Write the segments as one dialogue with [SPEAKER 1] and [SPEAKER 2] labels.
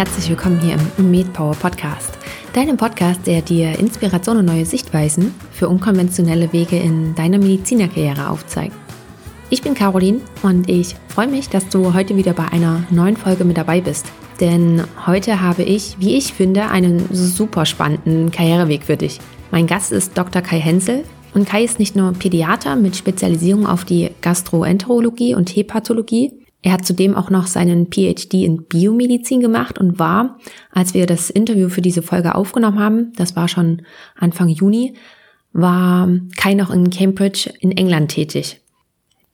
[SPEAKER 1] herzlich willkommen hier im MedPower Podcast, deinem Podcast, der dir Inspiration und neue Sichtweisen für unkonventionelle Wege in deiner Medizinerkarriere aufzeigt. Ich bin Caroline und ich freue mich, dass du heute wieder bei einer neuen Folge mit dabei bist. Denn heute habe ich, wie ich finde, einen super spannenden Karriereweg für dich. Mein Gast ist Dr. Kai Hensel und Kai ist nicht nur Pädiater mit Spezialisierung auf die Gastroenterologie und Hepatologie, er hat zudem auch noch seinen PhD in Biomedizin gemacht und war, als wir das Interview für diese Folge aufgenommen haben, das war schon Anfang Juni, war Kai noch in Cambridge in England tätig.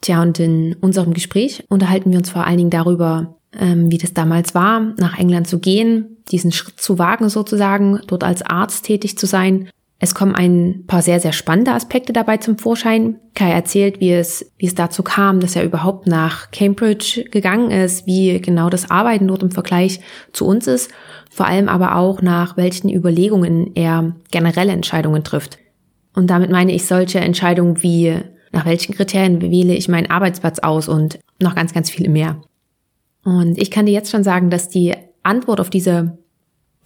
[SPEAKER 1] Tja, und in unserem Gespräch unterhalten wir uns vor allen Dingen darüber, ähm, wie das damals war, nach England zu gehen, diesen Schritt zu wagen sozusagen, dort als Arzt tätig zu sein es kommen ein paar sehr, sehr spannende Aspekte dabei zum Vorschein. Kai erzählt, wie es, wie es dazu kam, dass er überhaupt nach Cambridge gegangen ist, wie genau das Arbeiten dort im Vergleich zu uns ist, vor allem aber auch nach welchen Überlegungen er generelle Entscheidungen trifft. Und damit meine ich solche Entscheidungen wie, nach welchen Kriterien wähle ich meinen Arbeitsplatz aus und noch ganz, ganz viele mehr. Und ich kann dir jetzt schon sagen, dass die Antwort auf diese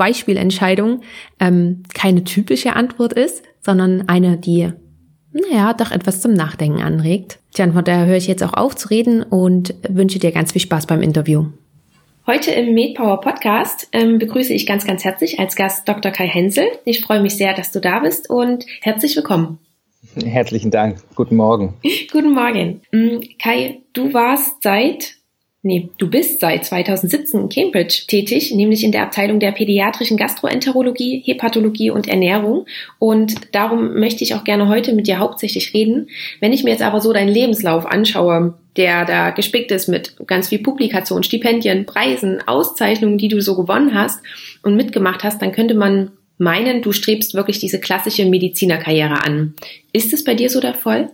[SPEAKER 1] Beispielentscheidung ähm, keine typische Antwort ist, sondern eine, die, naja, doch etwas zum Nachdenken anregt. Tja, von daher höre ich jetzt auch auf zu reden und wünsche dir ganz viel Spaß beim Interview. Heute im MedPower Podcast ähm, begrüße ich ganz, ganz herzlich als Gast Dr. Kai Hensel. Ich freue mich sehr, dass du da bist und herzlich willkommen.
[SPEAKER 2] Herzlichen Dank. Guten Morgen.
[SPEAKER 1] Guten Morgen. Mm, Kai, du warst seit Nee, du bist seit 2017 in Cambridge tätig, nämlich in der Abteilung der pädiatrischen Gastroenterologie, Hepatologie und Ernährung. Und darum möchte ich auch gerne heute mit dir hauptsächlich reden. Wenn ich mir jetzt aber so deinen Lebenslauf anschaue, der da gespickt ist mit ganz viel Publikation, Stipendien, Preisen, Auszeichnungen, die du so gewonnen hast und mitgemacht hast, dann könnte man meinen, du strebst wirklich diese klassische Medizinerkarriere an. Ist es bei dir so der Fall?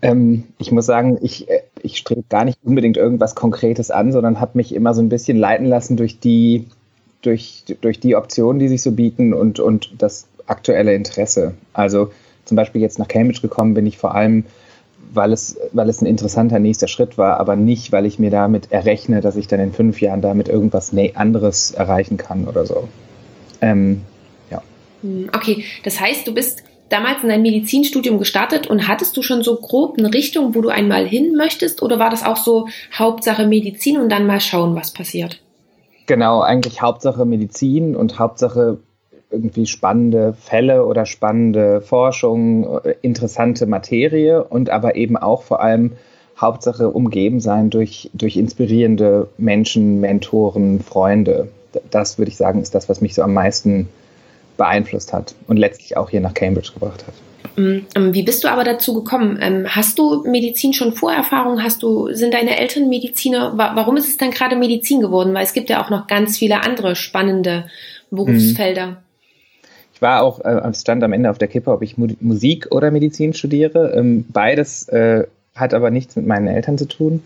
[SPEAKER 2] Ähm, ich muss sagen, ich, äh, ich strebe gar nicht unbedingt irgendwas Konkretes an, sondern habe mich immer so ein bisschen leiten lassen durch die, durch, durch die Optionen, die sich so bieten und, und das aktuelle Interesse. Also zum Beispiel jetzt nach Cambridge gekommen bin ich vor allem, weil es, weil es ein interessanter nächster Schritt war, aber nicht, weil ich mir damit errechne, dass ich dann in fünf Jahren damit irgendwas anderes erreichen kann oder so. Ähm,
[SPEAKER 1] ja. Hm, okay, das heißt, du bist damals in dein Medizinstudium gestartet und hattest du schon so grob eine Richtung, wo du einmal hin möchtest oder war das auch so Hauptsache Medizin und dann mal schauen, was passiert?
[SPEAKER 2] Genau, eigentlich Hauptsache Medizin und Hauptsache irgendwie spannende Fälle oder spannende Forschung, interessante Materie und aber eben auch vor allem Hauptsache umgeben sein durch, durch inspirierende Menschen, Mentoren, Freunde. Das würde ich sagen, ist das, was mich so am meisten beeinflusst hat und letztlich auch hier nach Cambridge gebracht hat.
[SPEAKER 1] Mm, ähm, wie bist du aber dazu gekommen? Ähm, hast du Medizin schon Vorerfahrung? Hast du, sind deine Eltern Mediziner? Warum ist es dann gerade Medizin geworden? Weil es gibt ja auch noch ganz viele andere spannende Berufsfelder.
[SPEAKER 2] Ich war auch, äh, stand am Ende auf der Kippe, ob ich Musik oder Medizin studiere. Ähm, beides äh, hat aber nichts mit meinen Eltern zu tun.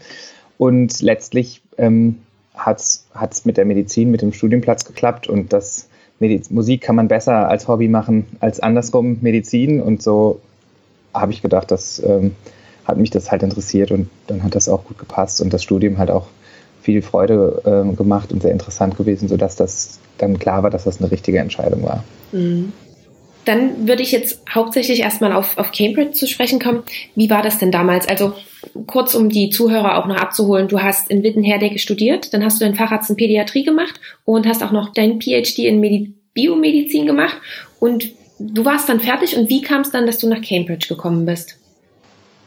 [SPEAKER 2] Und letztlich ähm, hat es mit der Medizin, mit dem Studienplatz geklappt und das Mediz Musik kann man besser als Hobby machen als andersrum Medizin. Und so habe ich gedacht, das ähm, hat mich das halt interessiert und dann hat das auch gut gepasst und das Studium hat auch viel Freude äh, gemacht und sehr interessant gewesen, sodass das dann klar war, dass das eine richtige Entscheidung war. Mhm.
[SPEAKER 1] Dann würde ich jetzt hauptsächlich erstmal auf, auf Cambridge zu sprechen kommen. Wie war das denn damals? Also kurz, um die Zuhörer auch noch abzuholen. Du hast in Wittenherdecke studiert, dann hast du deinen Facharzt in Pädiatrie gemacht und hast auch noch deinen PhD in Medi Biomedizin gemacht und du warst dann fertig und wie kam es dann, dass du nach Cambridge gekommen bist?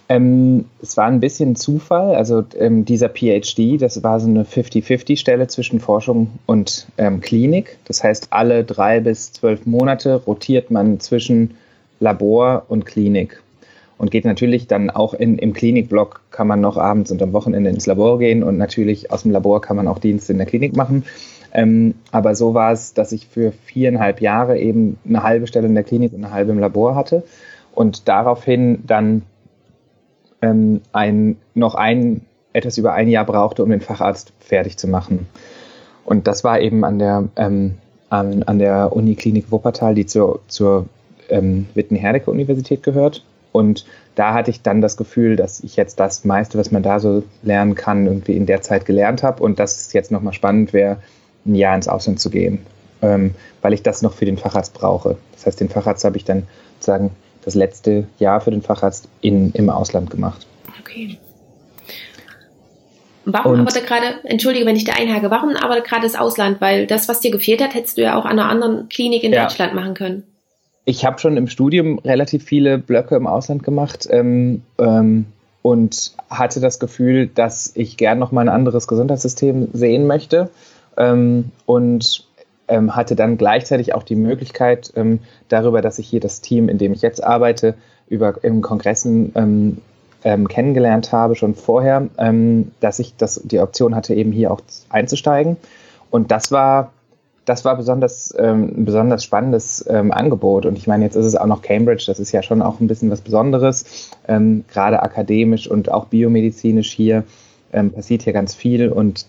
[SPEAKER 2] Ähm, es war ein bisschen Zufall. Also ähm, dieser PhD, das war so eine 50-50-Stelle zwischen Forschung und ähm, Klinik. Das heißt, alle drei bis zwölf Monate rotiert man zwischen Labor und Klinik. Und geht natürlich dann auch in, im Klinikblock, kann man noch abends und am Wochenende ins Labor gehen und natürlich aus dem Labor kann man auch Dienste in der Klinik machen. Ähm, aber so war es, dass ich für viereinhalb Jahre eben eine halbe Stelle in der Klinik und eine halbe im Labor hatte und daraufhin dann ähm, ein, noch ein, etwas über ein Jahr brauchte, um den Facharzt fertig zu machen. Und das war eben an der, ähm, an, an der Uniklinik Wuppertal, die zur, zur ähm, Witten-Herdecke-Universität gehört. Und da hatte ich dann das Gefühl, dass ich jetzt das meiste, was man da so lernen kann, irgendwie in der Zeit gelernt habe und dass es jetzt nochmal spannend wäre, ein Jahr ins Ausland zu gehen, ähm, weil ich das noch für den Facharzt brauche. Das heißt, den Facharzt habe ich dann sozusagen das letzte Jahr für den Facharzt in, im Ausland gemacht.
[SPEAKER 1] Okay. Warum und, aber gerade, entschuldige, wenn ich da einhake, warum aber gerade das Ausland? Weil das, was dir gefehlt hat, hättest du ja auch an einer anderen Klinik in ja. Deutschland machen können.
[SPEAKER 2] Ich habe schon im Studium relativ viele Blöcke im Ausland gemacht ähm, ähm, und hatte das Gefühl, dass ich gern noch mal ein anderes Gesundheitssystem sehen möchte ähm, und ähm, hatte dann gleichzeitig auch die Möglichkeit ähm, darüber, dass ich hier das Team, in dem ich jetzt arbeite, über im Kongressen ähm, ähm, kennengelernt habe, schon vorher, ähm, dass ich das, die Option hatte, eben hier auch einzusteigen. Und das war, das war besonders, ähm, ein besonders spannendes Angebot. Und ich meine, jetzt ist es auch noch Cambridge, das ist ja schon auch ein bisschen was Besonderes, gerade akademisch und auch biomedizinisch hier passiert hier ganz viel. Und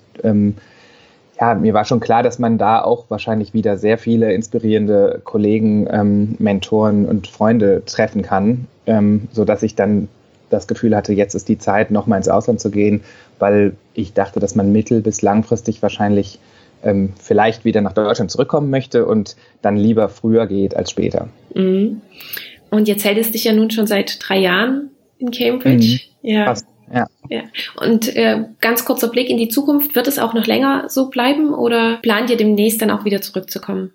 [SPEAKER 2] ja, mir war schon klar, dass man da auch wahrscheinlich wieder sehr viele inspirierende Kollegen, ähm, Mentoren und Freunde treffen kann, ähm, so dass ich dann das Gefühl hatte, jetzt ist die Zeit, nochmal ins Ausland zu gehen, weil ich dachte, dass man mittel- bis langfristig wahrscheinlich ähm, vielleicht wieder nach Deutschland zurückkommen möchte und dann lieber früher geht als später.
[SPEAKER 1] Mhm. Und jetzt hält es dich ja nun schon seit drei Jahren in Cambridge.
[SPEAKER 2] Mhm. Ja. Fast. Ja.
[SPEAKER 1] ja. Und äh, ganz kurzer Blick in die Zukunft. Wird es auch noch länger so bleiben oder plant ihr demnächst dann auch wieder zurückzukommen?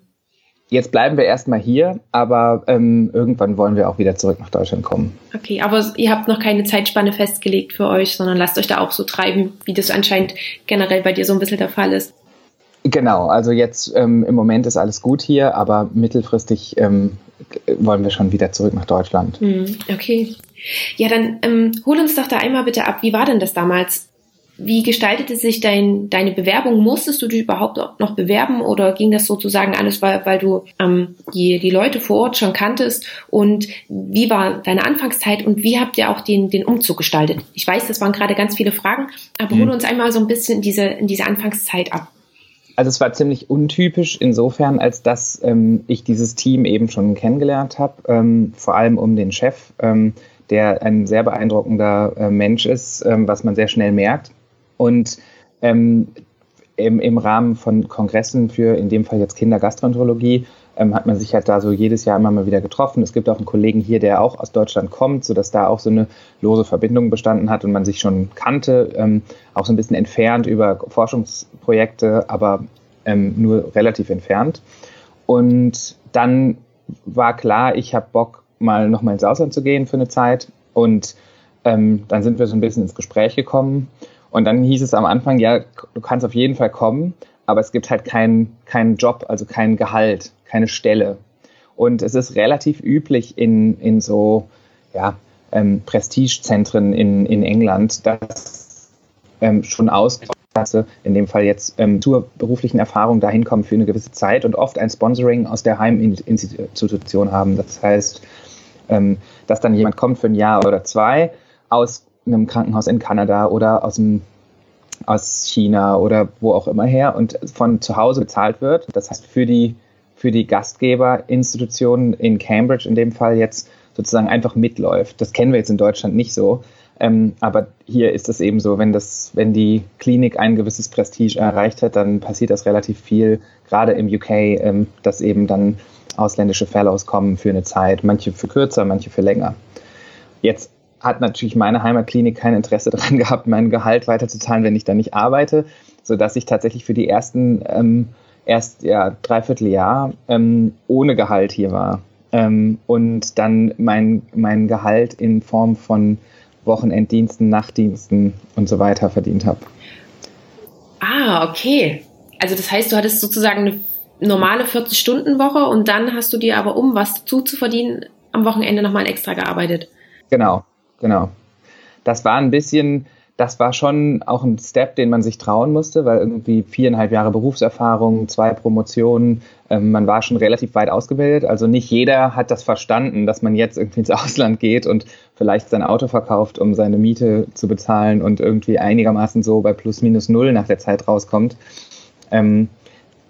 [SPEAKER 2] Jetzt bleiben wir erstmal hier, aber ähm, irgendwann wollen wir auch wieder zurück nach Deutschland kommen.
[SPEAKER 1] Okay, aber ihr habt noch keine Zeitspanne festgelegt für euch, sondern lasst euch da auch so treiben, wie das anscheinend generell bei dir so ein bisschen der Fall ist.
[SPEAKER 2] Genau, also jetzt ähm, im Moment ist alles gut hier, aber mittelfristig ähm, wollen wir schon wieder zurück nach Deutschland.
[SPEAKER 1] Hm, okay. Ja, dann ähm, hol uns doch da einmal bitte ab. Wie war denn das damals? Wie gestaltete sich dein, deine Bewerbung? Musstest du dich überhaupt noch bewerben oder ging das sozusagen alles, weil, weil du ähm, die, die Leute vor Ort schon kanntest? Und wie war deine Anfangszeit und wie habt ihr auch den, den Umzug gestaltet? Ich weiß, das waren gerade ganz viele Fragen, aber mhm. hol uns einmal so ein bisschen in diese, in diese Anfangszeit ab.
[SPEAKER 2] Also es war ziemlich untypisch insofern, als dass ähm, ich dieses Team eben schon kennengelernt habe, ähm, vor allem um den Chef, ähm, der ein sehr beeindruckender äh, Mensch ist, ähm, was man sehr schnell merkt. Und ähm, im, im Rahmen von Kongressen für in dem Fall jetzt Kindergastroenterologie ähm, hat man sich halt da so jedes Jahr immer mal wieder getroffen. Es gibt auch einen Kollegen hier, der auch aus Deutschland kommt, sodass da auch so eine lose Verbindung bestanden hat und man sich schon kannte, ähm, auch so ein bisschen entfernt über Forschungsprojekte, aber ähm, nur relativ entfernt. Und dann war klar, ich habe Bock, mal nochmal ins Ausland zu gehen für eine Zeit. Und ähm, dann sind wir so ein bisschen ins Gespräch gekommen. Und dann hieß es am Anfang, ja, du kannst auf jeden Fall kommen, aber es gibt halt keinen keinen Job, also kein Gehalt, keine Stelle. Und es ist relativ üblich in, in so ja, ähm, Prestigezentren in, in England, dass ähm, schon Ausklasse, in dem Fall jetzt ähm, zur beruflichen Erfahrung dahin kommen für eine gewisse Zeit und oft ein Sponsoring aus der Heiminstitution haben. Das heißt, ähm, dass dann jemand kommt für ein Jahr oder zwei aus einem Krankenhaus in Kanada oder aus dem aus China oder wo auch immer her und von zu Hause bezahlt wird. Das heißt, für die, für die Gastgeberinstitutionen in Cambridge in dem Fall jetzt sozusagen einfach mitläuft. Das kennen wir jetzt in Deutschland nicht so. Ähm, aber hier ist es eben so, wenn das, wenn die Klinik ein gewisses Prestige erreicht hat, dann passiert das relativ viel, gerade im UK, ähm, dass eben dann ausländische Fellows kommen für eine Zeit, manche für kürzer, manche für länger. Jetzt hat natürlich meine Heimatklinik kein Interesse daran gehabt, mein Gehalt weiterzuzahlen, wenn ich da nicht arbeite, sodass ich tatsächlich für die ersten ähm, erst ja dreiviertel Jahr ähm, ohne Gehalt hier war ähm, und dann mein mein Gehalt in Form von Wochenenddiensten, Nachtdiensten und so weiter verdient habe.
[SPEAKER 1] Ah, okay. Also das heißt, du hattest sozusagen eine normale 40-Stunden-Woche und dann hast du dir aber, um was zuzuverdienen, am Wochenende nochmal extra gearbeitet.
[SPEAKER 2] Genau, genau. Das war ein bisschen, das war schon auch ein Step, den man sich trauen musste, weil irgendwie viereinhalb Jahre Berufserfahrung, zwei Promotionen, ähm, man war schon relativ weit ausgebildet. Also nicht jeder hat das verstanden, dass man jetzt irgendwie ins Ausland geht und vielleicht sein Auto verkauft, um seine Miete zu bezahlen und irgendwie einigermaßen so bei plus minus null nach der Zeit rauskommt. Ähm,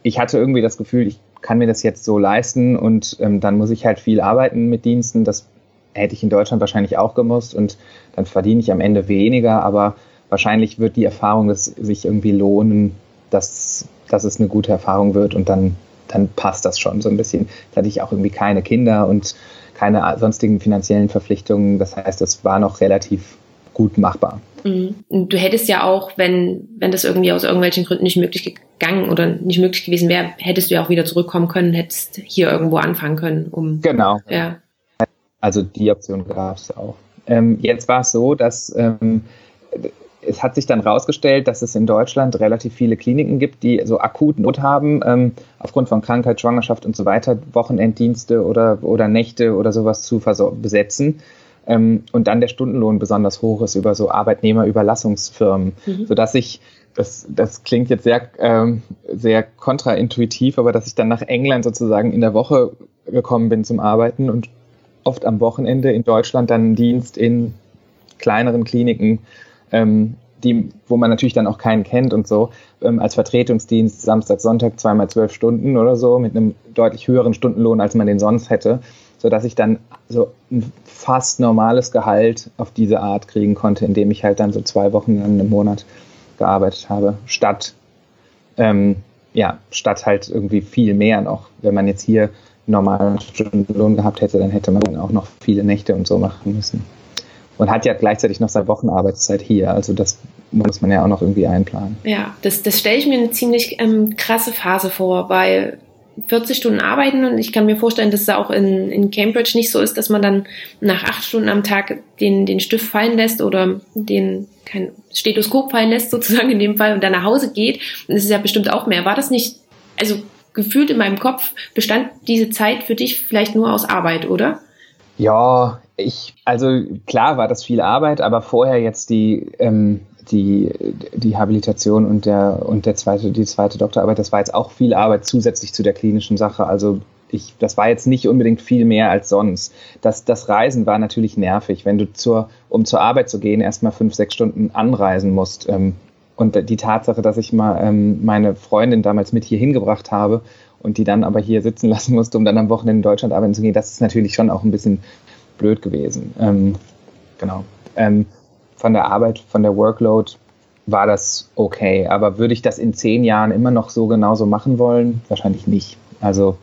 [SPEAKER 2] ich hatte irgendwie das Gefühl, ich kann mir das jetzt so leisten und ähm, dann muss ich halt viel arbeiten mit Diensten. Das hätte ich in Deutschland wahrscheinlich auch gemusst und dann verdiene ich am Ende weniger, aber wahrscheinlich wird die Erfahrung das sich irgendwie lohnen, das dass es eine gute Erfahrung wird und dann, dann passt das schon so ein bisschen. Da hatte ich auch irgendwie keine Kinder und keine sonstigen finanziellen Verpflichtungen. Das heißt, es war noch relativ gut machbar.
[SPEAKER 1] Mhm. Du hättest ja auch, wenn, wenn das irgendwie aus irgendwelchen Gründen nicht möglich gegangen oder nicht möglich gewesen wäre, hättest du ja auch wieder zurückkommen können, hättest hier irgendwo anfangen können, um.
[SPEAKER 2] Genau. Ja. Also die Option gab es auch. Ähm, jetzt war es so, dass ähm, es hat sich dann herausgestellt, dass es in Deutschland relativ viele Kliniken gibt, die so akut Not haben, ähm, aufgrund von Krankheit, Schwangerschaft und so weiter, Wochenenddienste oder, oder Nächte oder sowas zu besetzen. Ähm, und dann der Stundenlohn besonders hoch ist über so Arbeitnehmerüberlassungsfirmen, mhm. sodass ich das, das klingt jetzt sehr, ähm, sehr kontraintuitiv, aber dass ich dann nach England sozusagen in der Woche gekommen bin zum Arbeiten und oft am Wochenende in Deutschland dann Dienst in kleineren Kliniken ähm, die, wo man natürlich dann auch keinen kennt und so, ähm, als Vertretungsdienst Samstag, Sonntag zweimal zwölf Stunden oder so mit einem deutlich höheren Stundenlohn, als man den sonst hätte, sodass ich dann so ein fast normales Gehalt auf diese Art kriegen konnte, indem ich halt dann so zwei Wochen im Monat gearbeitet habe, statt ähm, ja, statt halt irgendwie viel mehr noch. Wenn man jetzt hier normalen Stundenlohn gehabt hätte, dann hätte man auch noch viele Nächte und so machen müssen und hat ja gleichzeitig noch seine Wochenarbeitszeit hier. Also das muss man ja auch noch irgendwie einplanen.
[SPEAKER 1] Ja, das, das stelle ich mir eine ziemlich ähm, krasse Phase vor, weil 40 Stunden arbeiten und ich kann mir vorstellen, dass es auch in, in Cambridge nicht so ist, dass man dann nach acht Stunden am Tag den, den Stift fallen lässt oder den kein Stethoskop fallen lässt sozusagen in dem Fall und dann nach Hause geht. Und das ist ja bestimmt auch mehr. War das nicht, also gefühlt in meinem Kopf bestand diese Zeit für dich vielleicht nur aus Arbeit, oder?
[SPEAKER 2] Ja, ich, also klar war das viel Arbeit, aber vorher jetzt die, ähm, die, die Habilitation und der, und der zweite, die zweite Doktorarbeit, das war jetzt auch viel Arbeit zusätzlich zu der klinischen Sache. Also ich, das war jetzt nicht unbedingt viel mehr als sonst. Das, das Reisen war natürlich nervig, wenn du zur, um zur Arbeit zu gehen, erstmal fünf, sechs Stunden anreisen musst. Ähm, und die Tatsache, dass ich mal ähm, meine Freundin damals mit hier hingebracht habe und die dann aber hier sitzen lassen musste, um dann am Wochenende in Deutschland arbeiten zu gehen, das ist natürlich schon auch ein bisschen blöd gewesen. Ähm, genau. Von der Arbeit, von der Workload war das okay. Aber würde ich das in zehn Jahren immer noch so genauso machen wollen? Wahrscheinlich nicht. Also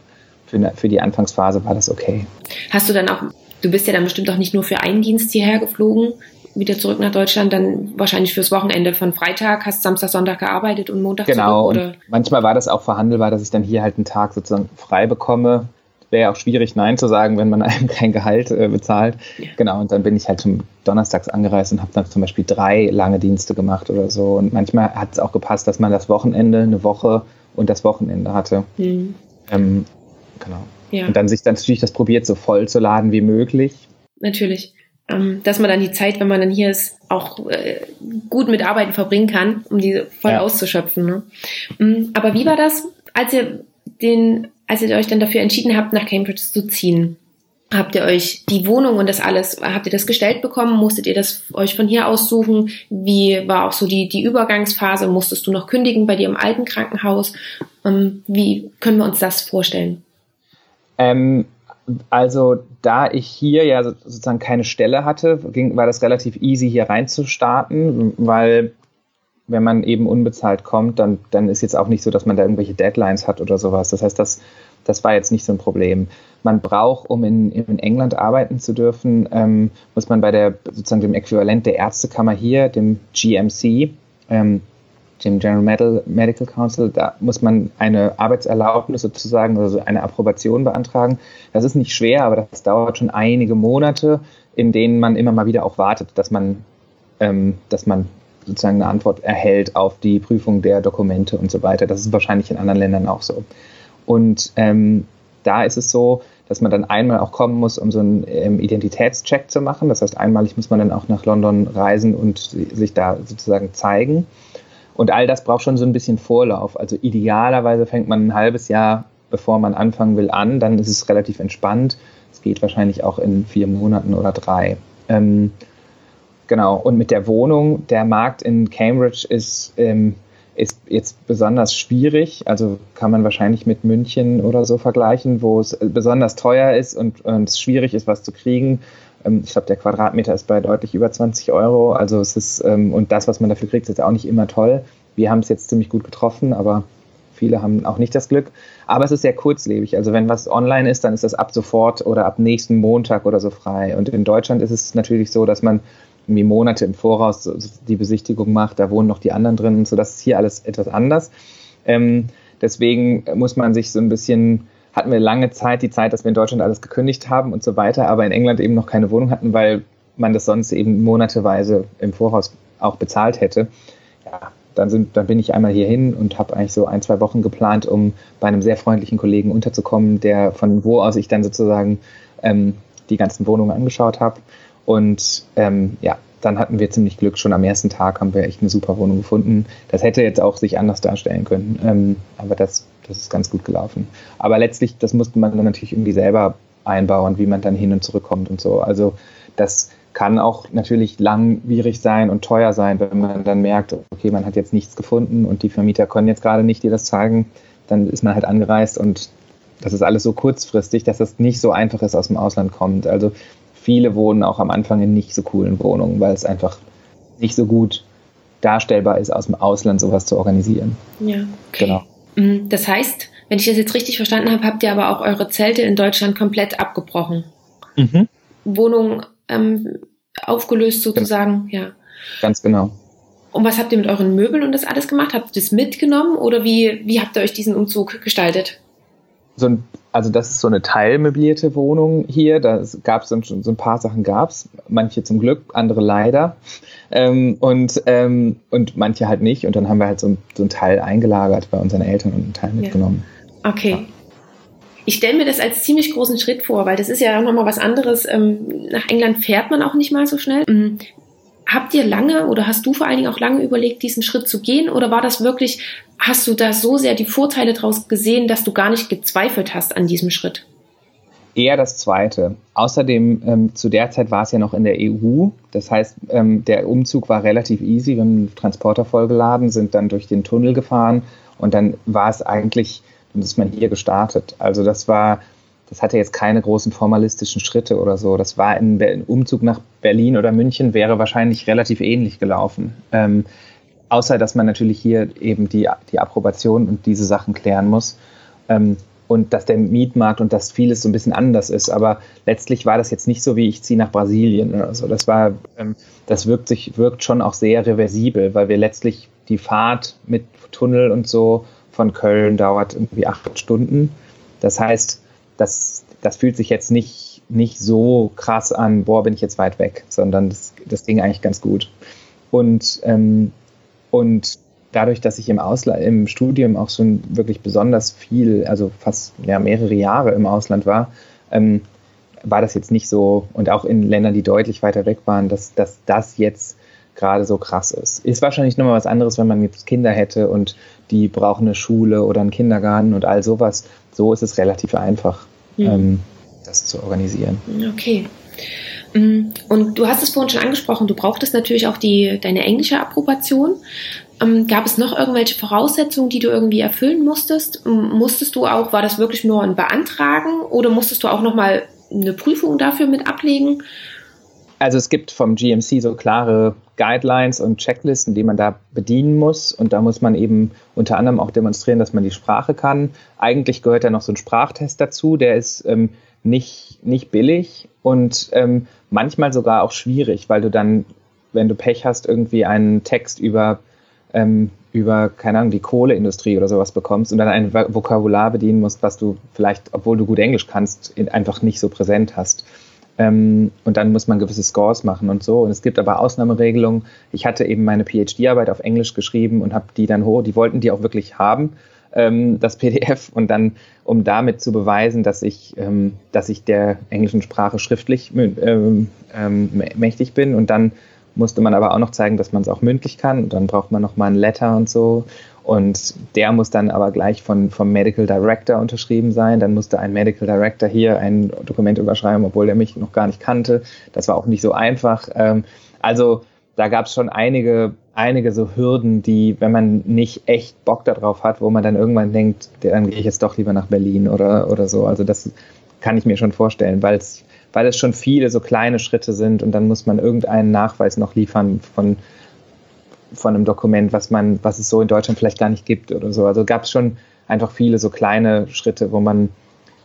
[SPEAKER 2] für, für die Anfangsphase war das okay.
[SPEAKER 1] Hast du dann auch, du bist ja dann bestimmt auch nicht nur für einen Dienst hierher geflogen, wieder zurück nach Deutschland, dann wahrscheinlich fürs Wochenende von Freitag, hast Samstag, Sonntag gearbeitet und Montag
[SPEAKER 2] genau,
[SPEAKER 1] zurück? Genau,
[SPEAKER 2] manchmal war das auch verhandelbar, dass ich dann hier halt einen Tag sozusagen frei bekomme wäre ja auch schwierig, Nein zu sagen, wenn man einem kein Gehalt äh, bezahlt. Ja. Genau, und dann bin ich halt zum Donnerstags angereist und habe dann zum Beispiel drei lange Dienste gemacht oder so. Und manchmal hat es auch gepasst, dass man das Wochenende, eine Woche und das Wochenende hatte. Mhm. Ähm, genau. Ja. Und dann sich dann natürlich das probiert, so voll zu laden wie möglich.
[SPEAKER 1] Natürlich. Ähm, dass man dann die Zeit, wenn man dann hier ist, auch äh, gut mit Arbeiten verbringen kann, um die voll ja. auszuschöpfen. Ne? Mhm. Aber wie war das, als ihr den als ihr euch dann dafür entschieden habt, nach Cambridge zu ziehen? Habt ihr euch die Wohnung und das alles, habt ihr das gestellt bekommen? Musstet ihr das euch von hier aus suchen? Wie war auch so die, die Übergangsphase? Musstest du noch kündigen bei dir im alten Krankenhaus? Ähm, wie können wir uns das vorstellen?
[SPEAKER 2] Ähm, also da ich hier ja sozusagen keine Stelle hatte, ging, war das relativ easy hier reinzustarten, weil wenn man eben unbezahlt kommt, dann, dann ist jetzt auch nicht so, dass man da irgendwelche Deadlines hat oder sowas. Das heißt, das, das war jetzt nicht so ein Problem. Man braucht, um in, in England arbeiten zu dürfen, ähm, muss man bei der sozusagen dem Äquivalent der Ärztekammer hier, dem GMC, ähm, dem General Medical Council, da muss man eine Arbeitserlaubnis sozusagen, also eine Approbation beantragen. Das ist nicht schwer, aber das dauert schon einige Monate, in denen man immer mal wieder auch wartet, dass man, ähm, dass man sozusagen eine Antwort erhält auf die Prüfung der Dokumente und so weiter. Das ist wahrscheinlich in anderen Ländern auch so. Und ähm, da ist es so, dass man dann einmal auch kommen muss, um so einen ähm, Identitätscheck zu machen. Das heißt, einmalig muss man dann auch nach London reisen und sich da sozusagen zeigen. Und all das braucht schon so ein bisschen Vorlauf. Also idealerweise fängt man ein halbes Jahr, bevor man anfangen will, an. Dann ist es relativ entspannt. Es geht wahrscheinlich auch in vier Monaten oder drei. Ähm, Genau, und mit der Wohnung, der Markt in Cambridge ist, ähm, ist jetzt besonders schwierig. Also kann man wahrscheinlich mit München oder so vergleichen, wo es besonders teuer ist und, und es schwierig ist, was zu kriegen. Ähm, ich glaube, der Quadratmeter ist bei deutlich über 20 Euro. Also es ist, ähm, und das, was man dafür kriegt, ist auch nicht immer toll. Wir haben es jetzt ziemlich gut getroffen, aber viele haben auch nicht das Glück. Aber es ist sehr kurzlebig. Also wenn was online ist, dann ist das ab sofort oder ab nächsten Montag oder so frei. Und in Deutschland ist es natürlich so, dass man irgendwie Monate im Voraus die Besichtigung macht. Da wohnen noch die anderen drin. So, das ist hier alles etwas anders. Ähm, deswegen muss man sich so ein bisschen hatten wir lange Zeit die Zeit, dass wir in Deutschland alles gekündigt haben und so weiter, aber in England eben noch keine Wohnung hatten, weil man das sonst eben monateweise im Voraus auch bezahlt hätte. Ja, dann, sind, dann bin ich einmal hierhin und habe eigentlich so ein, zwei Wochen geplant, um bei einem sehr freundlichen Kollegen unterzukommen, der von wo aus ich dann sozusagen ähm, die ganzen Wohnungen angeschaut habe. Und ähm, ja, dann hatten wir ziemlich Glück. Schon am ersten Tag haben wir echt eine super Wohnung gefunden. Das hätte jetzt auch sich anders darstellen können. Ähm, aber das, das ist ganz gut gelaufen. Aber letztlich, das musste man dann natürlich irgendwie selber einbauen, wie man dann hin und zurück kommt und so. Also das kann auch natürlich langwierig sein und teuer sein, wenn man dann merkt, okay, man hat jetzt nichts gefunden und die Vermieter können jetzt gerade nicht dir das zeigen, dann ist man halt angereist und das ist alles so kurzfristig, dass es nicht so einfach ist, aus dem Ausland kommt. Also viele wohnen auch am Anfang in nicht so coolen Wohnungen, weil es einfach nicht so gut darstellbar ist, aus dem Ausland sowas zu organisieren.
[SPEAKER 1] Ja, okay. Genau. Mm, das heißt, wenn ich das jetzt richtig verstanden habe, habt ihr aber auch eure Zelte in Deutschland komplett abgebrochen. Mhm. Wohnung ähm, aufgelöst sozusagen, ja.
[SPEAKER 2] Ganz genau.
[SPEAKER 1] Und was habt ihr mit euren Möbeln und das alles gemacht? Habt ihr das mitgenommen oder wie, wie habt ihr euch diesen Umzug gestaltet?
[SPEAKER 2] So ein, also das ist so eine teilmöblierte Wohnung hier. Da gab es so, so, ein paar Sachen gab es, manche zum Glück, andere leider ähm, und ähm, und manche halt nicht. Und dann haben wir halt so, so ein Teil eingelagert bei unseren Eltern und einen Teil mitgenommen.
[SPEAKER 1] Ja. Okay. Ja ich stelle mir das als ziemlich großen Schritt vor, weil das ist ja auch nochmal was anderes. Ähm, nach England fährt man auch nicht mal so schnell. Habt ihr lange oder hast du vor allen Dingen auch lange überlegt, diesen Schritt zu gehen? Oder war das wirklich, hast du da so sehr die Vorteile draus gesehen, dass du gar nicht gezweifelt hast an diesem Schritt?
[SPEAKER 2] Eher das Zweite. Außerdem, ähm, zu der Zeit war es ja noch in der EU. Das heißt, ähm, der Umzug war relativ easy. Wir haben einen Transporter vollgeladen, sind dann durch den Tunnel gefahren und dann war es eigentlich und ist man hier gestartet. Also das war, das hatte jetzt keine großen formalistischen Schritte oder so. Das war ein Umzug nach Berlin oder München wäre wahrscheinlich relativ ähnlich gelaufen. Ähm, außer dass man natürlich hier eben die, die Approbation und diese Sachen klären muss. Ähm, und dass der Mietmarkt und dass vieles so ein bisschen anders ist. Aber letztlich war das jetzt nicht so, wie ich ziehe nach Brasilien oder so. Das war, ähm, das wirkt sich, wirkt schon auch sehr reversibel, weil wir letztlich die Fahrt mit Tunnel und so von Köln dauert irgendwie acht Stunden. Das heißt, das, das fühlt sich jetzt nicht, nicht so krass an, boah, bin ich jetzt weit weg, sondern das, das ging eigentlich ganz gut. Und, ähm, und dadurch, dass ich im, Ausland, im Studium auch schon wirklich besonders viel, also fast ja, mehrere Jahre im Ausland war, ähm, war das jetzt nicht so, und auch in Ländern, die deutlich weiter weg waren, dass, dass das jetzt gerade so krass ist. Ist wahrscheinlich nochmal was anderes, wenn man jetzt Kinder hätte und die brauchen eine Schule oder einen Kindergarten und all sowas. So ist es relativ einfach, mhm. ähm, das zu organisieren.
[SPEAKER 1] Okay. Mm, und du hast es vorhin schon angesprochen, du brauchtest natürlich auch die, deine englische Approbation. Ähm, gab es noch irgendwelche Voraussetzungen, die du irgendwie erfüllen musstest? Musstest du auch, war das wirklich nur ein Beantragen oder musstest du auch nochmal eine Prüfung dafür mit ablegen?
[SPEAKER 2] Also es gibt vom GMC so klare Guidelines und Checklisten, die man da bedienen muss. Und da muss man eben unter anderem auch demonstrieren, dass man die Sprache kann. Eigentlich gehört da noch so ein Sprachtest dazu, der ist ähm, nicht, nicht billig und ähm, manchmal sogar auch schwierig, weil du dann, wenn du Pech hast, irgendwie einen Text über, ähm, über, keine Ahnung, die Kohleindustrie oder sowas bekommst und dann ein Vokabular bedienen musst, was du vielleicht, obwohl du gut Englisch kannst, einfach nicht so präsent hast. Ähm, und dann muss man gewisse Scores machen und so. Und es gibt aber Ausnahmeregelungen. Ich hatte eben meine PhD-Arbeit auf Englisch geschrieben und habe die dann hoch, die wollten die auch wirklich haben, ähm, das PDF. Und dann, um damit zu beweisen, dass ich, ähm, dass ich der englischen Sprache schriftlich ähm, ähm, mächtig bin. Und dann musste man aber auch noch zeigen, dass man es auch mündlich kann. Und dann braucht man noch mal ein Letter und so. Und der muss dann aber gleich von, vom Medical Director unterschrieben sein. Dann musste ein Medical Director hier ein Dokument überschreiben, obwohl er mich noch gar nicht kannte. Das war auch nicht so einfach. Ähm, also da gab es schon einige, einige so Hürden, die, wenn man nicht echt Bock darauf hat, wo man dann irgendwann denkt, dann gehe ich jetzt doch lieber nach Berlin oder, oder so. Also das kann ich mir schon vorstellen, weil es, weil es schon viele so kleine Schritte sind und dann muss man irgendeinen Nachweis noch liefern von von einem Dokument, was man, was es so in Deutschland vielleicht gar nicht gibt oder so. Also gab es schon einfach viele so kleine Schritte, wo man,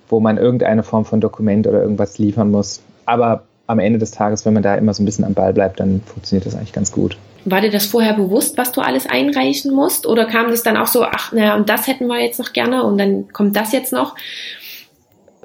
[SPEAKER 2] wo man irgendeine Form von Dokument oder irgendwas liefern muss. Aber am Ende des Tages, wenn man da immer so ein bisschen am Ball bleibt, dann funktioniert das eigentlich ganz gut.
[SPEAKER 1] War dir das vorher bewusst, was du alles einreichen musst? Oder kam das dann auch so, ach, naja, und das hätten wir jetzt noch gerne und dann kommt das jetzt noch?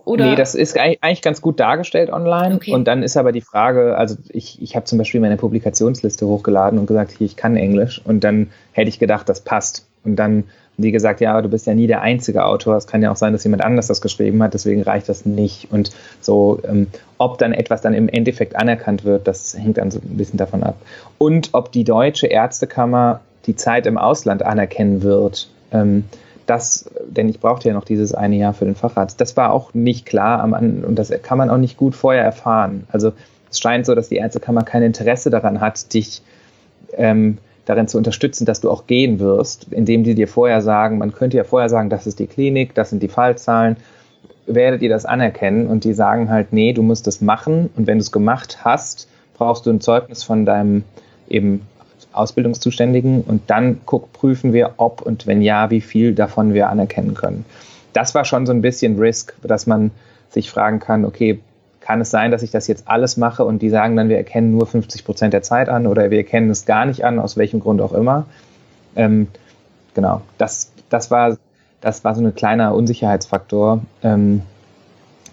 [SPEAKER 2] Oder? Nee, das ist eigentlich ganz gut dargestellt online. Okay. Und dann ist aber die Frage, also ich, ich habe zum Beispiel meine Publikationsliste hochgeladen und gesagt, hier, ich kann Englisch. Und dann hätte ich gedacht, das passt. Und dann die gesagt, ja, aber du bist ja nie der einzige Autor. Es kann ja auch sein, dass jemand anders das geschrieben hat, deswegen reicht das nicht. Und so, ähm, ob dann etwas dann im Endeffekt anerkannt wird, das hängt dann so ein bisschen davon ab. Und ob die Deutsche Ärztekammer die Zeit im Ausland anerkennen wird. Ähm, das, denn ich brauchte ja noch dieses eine Jahr für den Facharzt. Das war auch nicht klar am und das kann man auch nicht gut vorher erfahren. Also es scheint so, dass die Ärztekammer kein Interesse daran hat, dich ähm, darin zu unterstützen, dass du auch gehen wirst, indem die dir vorher sagen, man könnte ja vorher sagen, das ist die Klinik, das sind die Fallzahlen, werdet ihr das anerkennen? Und die sagen halt, nee, du musst das machen. Und wenn du es gemacht hast, brauchst du ein Zeugnis von deinem eben Ausbildungszuständigen. Und dann guck, prüfen wir, ob und wenn ja, wie viel davon wir anerkennen können. Das war schon so ein bisschen Risk, dass man sich fragen kann, okay, kann es sein, dass ich das jetzt alles mache und die sagen dann, wir erkennen nur 50 Prozent der Zeit an oder wir erkennen es gar nicht an, aus welchem Grund auch immer. Ähm, genau, das, das, war, das war so ein kleiner Unsicherheitsfaktor. Ähm,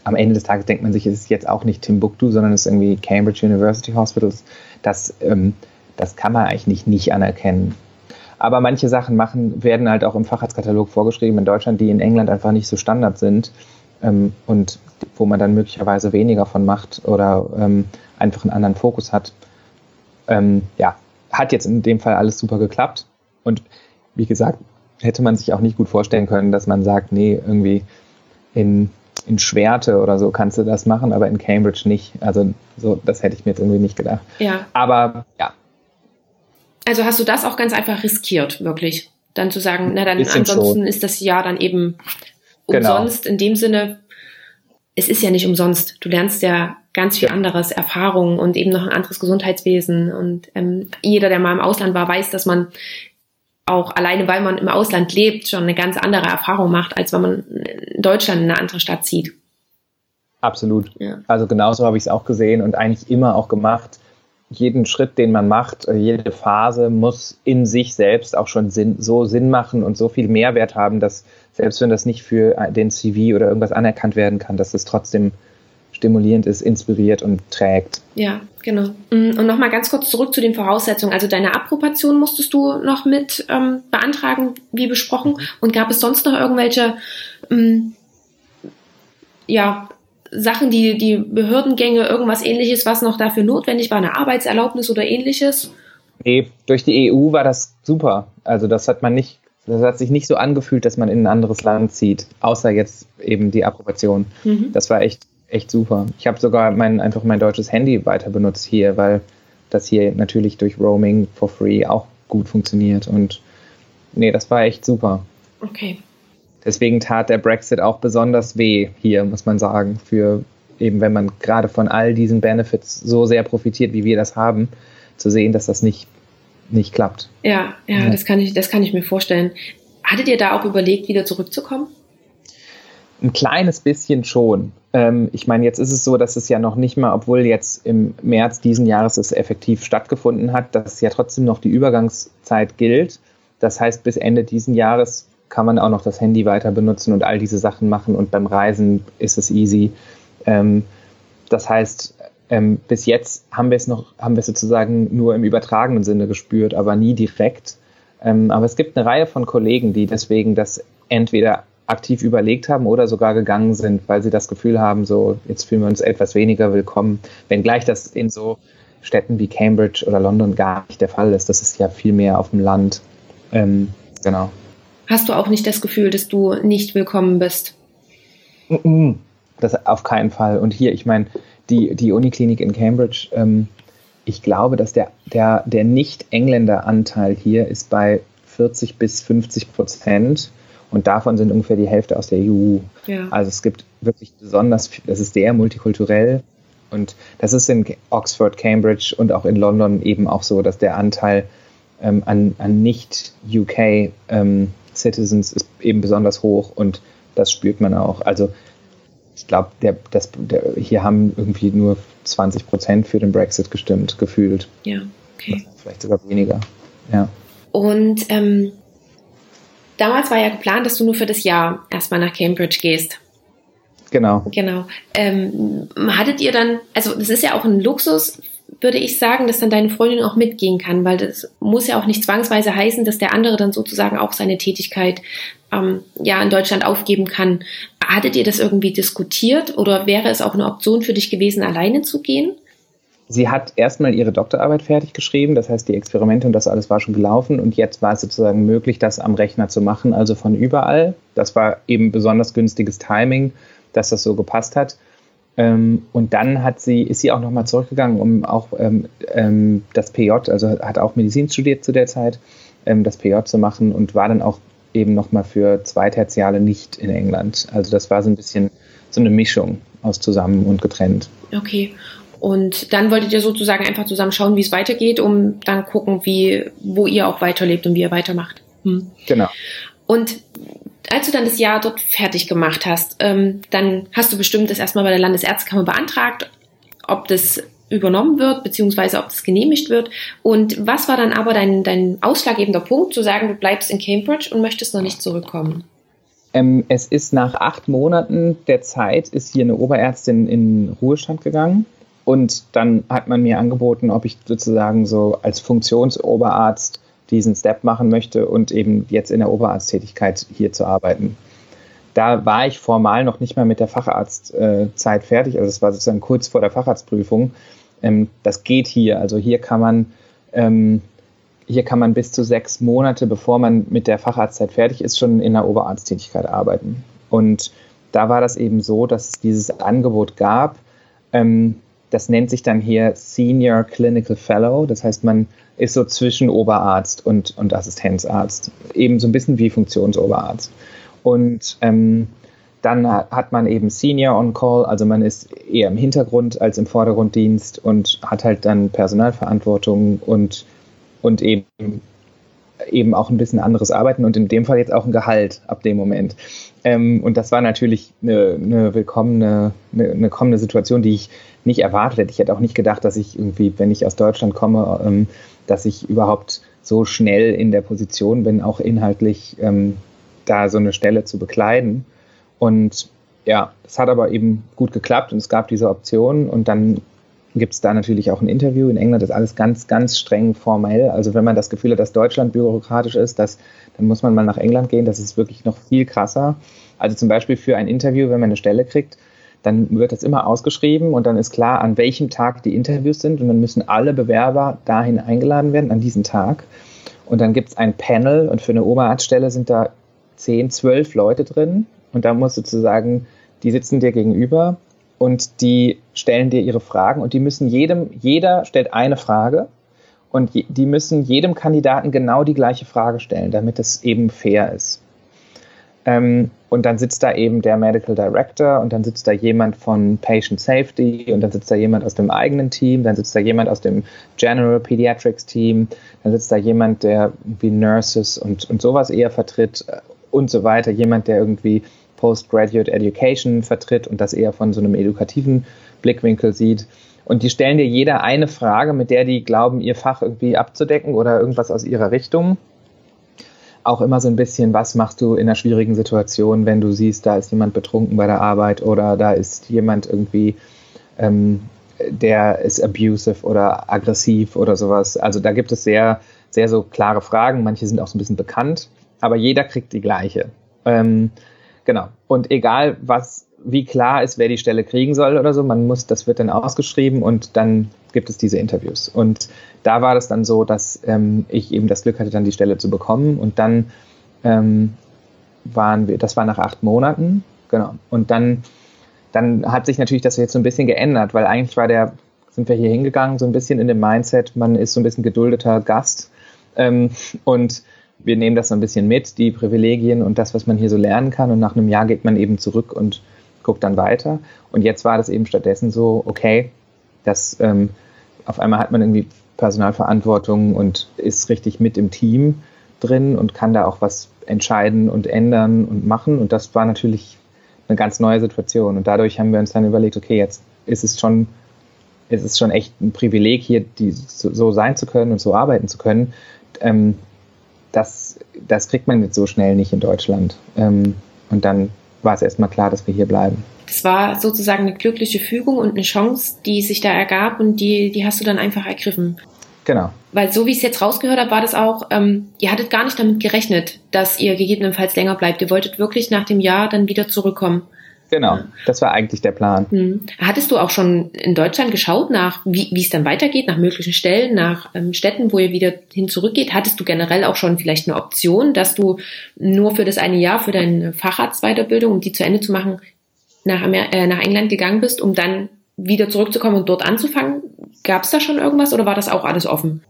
[SPEAKER 2] am Ende des Tages denkt man sich, es ist jetzt auch nicht Timbuktu, sondern es ist irgendwie Cambridge University Hospitals. Das ähm, das kann man eigentlich nicht, nicht anerkennen. Aber manche Sachen machen, werden halt auch im Facharztkatalog vorgeschrieben in Deutschland, die in England einfach nicht so Standard sind ähm, und wo man dann möglicherweise weniger von macht oder ähm, einfach einen anderen Fokus hat. Ähm, ja, hat jetzt in dem Fall alles super geklappt. Und wie gesagt, hätte man sich auch nicht gut vorstellen können, dass man sagt, nee, irgendwie in, in Schwerte oder so kannst du das machen, aber in Cambridge nicht. Also so, das hätte ich mir jetzt irgendwie nicht gedacht.
[SPEAKER 1] Ja.
[SPEAKER 2] Aber ja,
[SPEAKER 1] also hast du das auch ganz einfach riskiert, wirklich? Dann zu sagen, na dann ansonsten schon. ist das Jahr dann eben genau. umsonst in dem Sinne, es ist ja nicht umsonst. Du lernst ja ganz viel ja. anderes, Erfahrungen und eben noch ein anderes Gesundheitswesen. Und ähm, jeder, der mal im Ausland war, weiß, dass man auch alleine, weil man im Ausland lebt, schon eine ganz andere Erfahrung macht, als wenn man in Deutschland in eine andere Stadt zieht.
[SPEAKER 2] Absolut. Ja. Also genauso habe ich es auch gesehen und eigentlich immer auch gemacht jeden Schritt, den man macht, äh, jede Phase muss in sich selbst auch schon Sinn, so Sinn machen und so viel Mehrwert haben, dass selbst wenn das nicht für den CV oder irgendwas anerkannt werden kann, dass es trotzdem stimulierend ist, inspiriert und trägt.
[SPEAKER 1] Ja, genau. Mm, und nochmal ganz kurz zurück zu den Voraussetzungen. Also deine Approbation musstest du noch mit ähm, beantragen, wie besprochen. Und gab es sonst noch irgendwelche ähm, ja, Sachen, die, die Behördengänge, irgendwas ähnliches, was noch dafür notwendig war, eine Arbeitserlaubnis oder ähnliches?
[SPEAKER 2] Nee, durch die EU war das super. Also das hat man nicht, das hat sich nicht so angefühlt, dass man in ein anderes Land zieht, außer jetzt eben die Approbation. Mhm. Das war echt, echt super. Ich habe sogar mein, einfach mein deutsches Handy weiter benutzt hier, weil das hier natürlich durch Roaming for free auch gut funktioniert. Und nee, das war echt super.
[SPEAKER 1] Okay.
[SPEAKER 2] Deswegen tat der Brexit auch besonders weh hier, muss man sagen, für eben, wenn man gerade von all diesen Benefits so sehr profitiert, wie wir das haben, zu sehen, dass das nicht, nicht klappt.
[SPEAKER 1] Ja, ja, ja. Das, kann ich, das kann ich mir vorstellen. Hattet ihr da auch überlegt, wieder zurückzukommen?
[SPEAKER 2] Ein kleines bisschen schon. Ähm, ich meine, jetzt ist es so, dass es ja noch nicht mal, obwohl jetzt im März diesen Jahres es effektiv stattgefunden hat, dass ja trotzdem noch die Übergangszeit gilt. Das heißt, bis Ende diesen Jahres kann man auch noch das Handy weiter benutzen und all diese Sachen machen und beim Reisen ist es easy. Ähm, das heißt, ähm, bis jetzt haben wir es noch, haben wir es sozusagen nur im übertragenen Sinne gespürt, aber nie direkt. Ähm, aber es gibt eine Reihe von Kollegen, die deswegen das entweder aktiv überlegt haben oder sogar gegangen sind, weil sie das Gefühl haben, so jetzt fühlen wir uns etwas weniger willkommen, wenngleich das in so Städten wie Cambridge oder London gar nicht der Fall ist. Das ist ja viel mehr auf dem Land. Ähm, genau
[SPEAKER 1] hast du auch nicht das Gefühl, dass du nicht willkommen bist.
[SPEAKER 2] Das auf keinen Fall. Und hier, ich meine, die, die Uniklinik in Cambridge, ähm, ich glaube, dass der, der, der Nicht-Engländer-Anteil hier ist bei 40 bis 50 Prozent. Und davon sind ungefähr die Hälfte aus der EU. Ja. Also es gibt wirklich besonders, das ist sehr multikulturell. Und das ist in Oxford, Cambridge und auch in London eben auch so, dass der Anteil ähm, an, an Nicht-UK-Citizens ähm, ist eben besonders hoch und das spürt man auch. Also ich glaube, der, der, hier haben irgendwie nur 20 Prozent für den Brexit gestimmt, gefühlt.
[SPEAKER 1] Ja, okay.
[SPEAKER 2] Vielleicht sogar weniger. Ja.
[SPEAKER 1] Und ähm, damals war ja geplant, dass du nur für das Jahr erstmal nach Cambridge gehst.
[SPEAKER 2] Genau.
[SPEAKER 1] Genau. Ähm, hattet ihr dann, also das ist ja auch ein Luxus, würde ich sagen, dass dann deine Freundin auch mitgehen kann, weil das muss ja auch nicht zwangsweise heißen, dass der andere dann sozusagen auch seine Tätigkeit ähm, ja in Deutschland aufgeben kann. Hattet ihr das irgendwie diskutiert oder wäre es auch eine Option für dich gewesen, alleine zu gehen?
[SPEAKER 2] Sie hat erstmal ihre Doktorarbeit fertig geschrieben, das heißt, die Experimente und das alles war schon gelaufen und jetzt war es sozusagen möglich, das am Rechner zu machen, also von überall. Das war eben besonders günstiges Timing, dass das so gepasst hat. Ähm, und dann hat sie, ist sie auch nochmal zurückgegangen, um auch ähm, ähm, das PJ, also hat auch Medizin studiert zu der Zeit, das PJ zu machen und war dann auch eben nochmal für zwei Tertiale nicht in England. Also das war so ein bisschen so eine Mischung aus zusammen und getrennt.
[SPEAKER 1] Okay. Und dann wolltet ihr sozusagen einfach zusammen schauen, wie es weitergeht, um dann gucken, wie, wo ihr auch weiterlebt und wie ihr weitermacht.
[SPEAKER 2] Hm. Genau.
[SPEAKER 1] Und als du dann das Jahr dort fertig gemacht hast, ähm, dann hast du bestimmt das erstmal bei der Landesärztekammer beantragt, ob das übernommen wird, beziehungsweise ob das genehmigt wird. Und was war dann aber dein, dein ausschlaggebender Punkt, zu sagen, du bleibst in Cambridge und möchtest noch nicht zurückkommen?
[SPEAKER 2] Ähm, es ist nach acht Monaten der Zeit, ist hier eine Oberärztin in Ruhestand gegangen. Und dann hat man mir angeboten, ob ich sozusagen so als Funktionsoberarzt diesen Step machen möchte und eben jetzt in der Oberarzttätigkeit hier zu arbeiten. Da war ich formal noch nicht mal mit der Facharztzeit fertig, also es war sozusagen kurz vor der Facharztprüfung. Ähm, das geht hier, also hier kann man ähm, hier kann man bis zu sechs Monate, bevor man mit der Facharztzeit fertig ist, schon in der Oberarzttätigkeit arbeiten. Und da war das eben so, dass es dieses Angebot gab, ähm, das nennt sich dann hier Senior Clinical Fellow. Das heißt, man ist so zwischen Oberarzt und, und Assistenzarzt. Eben so ein bisschen wie Funktionsoberarzt. Und ähm, dann hat man eben Senior on Call, also man ist eher im Hintergrund als im Vordergrunddienst und hat halt dann Personalverantwortung und, und eben, eben auch ein bisschen anderes Arbeiten und in dem Fall jetzt auch ein Gehalt ab dem Moment. Ähm, und das war natürlich eine, eine willkommene, eine, eine kommende Situation, die ich nicht erwartet hätte. Ich hätte auch nicht gedacht, dass ich irgendwie, wenn ich aus Deutschland komme, ähm, dass ich überhaupt so schnell in der Position bin, auch inhaltlich ähm, da so eine Stelle zu bekleiden. Und ja, das hat aber eben gut geklappt und es gab diese Option und dann gibt es da natürlich auch ein Interview. In England ist alles ganz, ganz streng formell. Also wenn man das Gefühl hat, dass Deutschland bürokratisch ist, das, dann muss man mal nach England gehen. Das ist wirklich noch viel krasser. Also zum Beispiel für ein Interview, wenn man eine Stelle kriegt, dann wird das immer ausgeschrieben und dann ist klar, an welchem Tag die Interviews sind und dann müssen alle Bewerber dahin eingeladen werden, an diesen Tag. Und dann gibt es ein Panel und für eine Oberarztstelle sind da zehn, zwölf Leute drin und da musst du sozusagen, die sitzen dir gegenüber und die stellen dir ihre Fragen und die müssen jedem, jeder stellt eine Frage und die müssen jedem Kandidaten genau die gleiche Frage stellen, damit es eben fair ist. Ähm, und dann sitzt da eben der Medical Director und dann sitzt da jemand von Patient Safety und dann sitzt da jemand aus dem eigenen Team, dann sitzt da jemand aus dem General Pediatrics Team, dann sitzt da jemand, der irgendwie Nurses und, und sowas eher vertritt äh, und so weiter, jemand, der irgendwie Postgraduate Education vertritt und das eher von so einem edukativen Blickwinkel sieht. Und die stellen dir jeder eine Frage, mit der die glauben, ihr Fach irgendwie abzudecken oder irgendwas aus ihrer Richtung auch immer so ein bisschen, was machst du in einer schwierigen Situation, wenn du siehst, da ist jemand betrunken bei der Arbeit oder da ist jemand irgendwie, ähm, der ist abusive oder aggressiv oder sowas. Also da gibt es sehr, sehr so klare Fragen. Manche sind auch so ein bisschen bekannt, aber jeder kriegt die gleiche. Ähm, genau. Und egal, was, wie klar ist, wer die Stelle kriegen soll oder so, man muss, das wird dann ausgeschrieben und dann gibt es diese Interviews. Und da war das dann so, dass ähm, ich eben das Glück hatte, dann die Stelle zu bekommen. Und dann ähm, waren wir, das war nach acht Monaten, genau. Und dann, dann hat sich natürlich das jetzt so ein bisschen geändert, weil eigentlich war der, sind wir hier hingegangen, so ein bisschen in dem Mindset, man ist so ein bisschen geduldeter Gast. Ähm, und wir nehmen das so ein bisschen mit, die Privilegien und das, was man hier so lernen kann. Und nach einem Jahr geht man eben zurück und guckt dann weiter. Und jetzt war das eben stattdessen so, okay, das ähm, auf einmal hat man irgendwie Personalverantwortung und ist richtig mit im Team drin und kann da auch was entscheiden und ändern und machen. Und das war natürlich eine ganz neue Situation. Und dadurch haben wir uns dann überlegt, okay, jetzt ist es schon, es ist schon echt ein Privileg, hier die, so sein zu können und so arbeiten zu können. Ähm, das, das kriegt man jetzt so schnell nicht in Deutschland. Ähm, und dann war es erstmal klar, dass wir hier bleiben.
[SPEAKER 1] Es war sozusagen eine glückliche Fügung und eine Chance, die sich da ergab und die, die hast du dann einfach ergriffen.
[SPEAKER 2] Genau.
[SPEAKER 1] Weil so wie ich es jetzt rausgehört habe, war das auch, ähm, ihr hattet gar nicht damit gerechnet, dass ihr gegebenenfalls länger bleibt. Ihr wolltet wirklich nach dem Jahr dann wieder zurückkommen.
[SPEAKER 2] Genau, das war eigentlich der Plan.
[SPEAKER 1] Hm. Hattest du auch schon in Deutschland geschaut nach, wie es dann weitergeht, nach möglichen Stellen, nach ähm, Städten, wo ihr wieder hin zurückgeht? Hattest du generell auch schon vielleicht eine Option, dass du nur für das eine Jahr, für deine Facharztweiterbildung, um die zu Ende zu machen, nach, Amer äh, nach England gegangen bist, um dann wieder zurückzukommen und dort anzufangen? Gab es da schon irgendwas oder war das auch alles offen?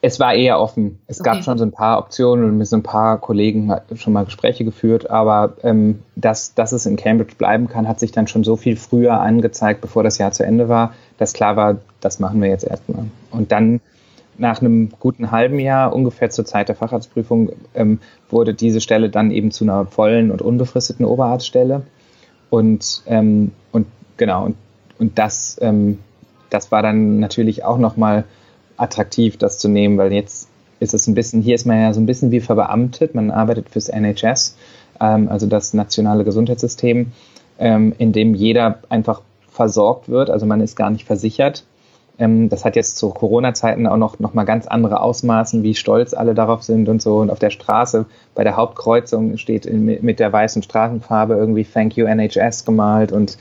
[SPEAKER 2] Es war eher offen. Es okay. gab schon so ein paar Optionen und mit so ein paar Kollegen schon mal Gespräche geführt, aber ähm, dass, dass es in Cambridge bleiben kann, hat sich dann schon so viel früher angezeigt, bevor das Jahr zu Ende war, dass klar war, das machen wir jetzt erstmal. Und dann nach einem guten halben Jahr, ungefähr zur Zeit der Facharztprüfung, ähm, wurde diese Stelle dann eben zu einer vollen und unbefristeten Oberarztstelle. Und, ähm, und genau, und, und das, ähm, das war dann natürlich auch nochmal attraktiv, das zu nehmen, weil jetzt ist es ein bisschen, hier ist man ja so ein bisschen wie verbeamtet, man arbeitet fürs NHS, ähm, also das nationale Gesundheitssystem, ähm, in dem jeder einfach versorgt wird, also man ist gar nicht versichert. Ähm, das hat jetzt zu Corona-Zeiten auch noch, noch mal ganz andere Ausmaßen, wie stolz alle darauf sind und so. Und auf der Straße bei der Hauptkreuzung steht in, mit der weißen Straßenfarbe irgendwie Thank you NHS gemalt und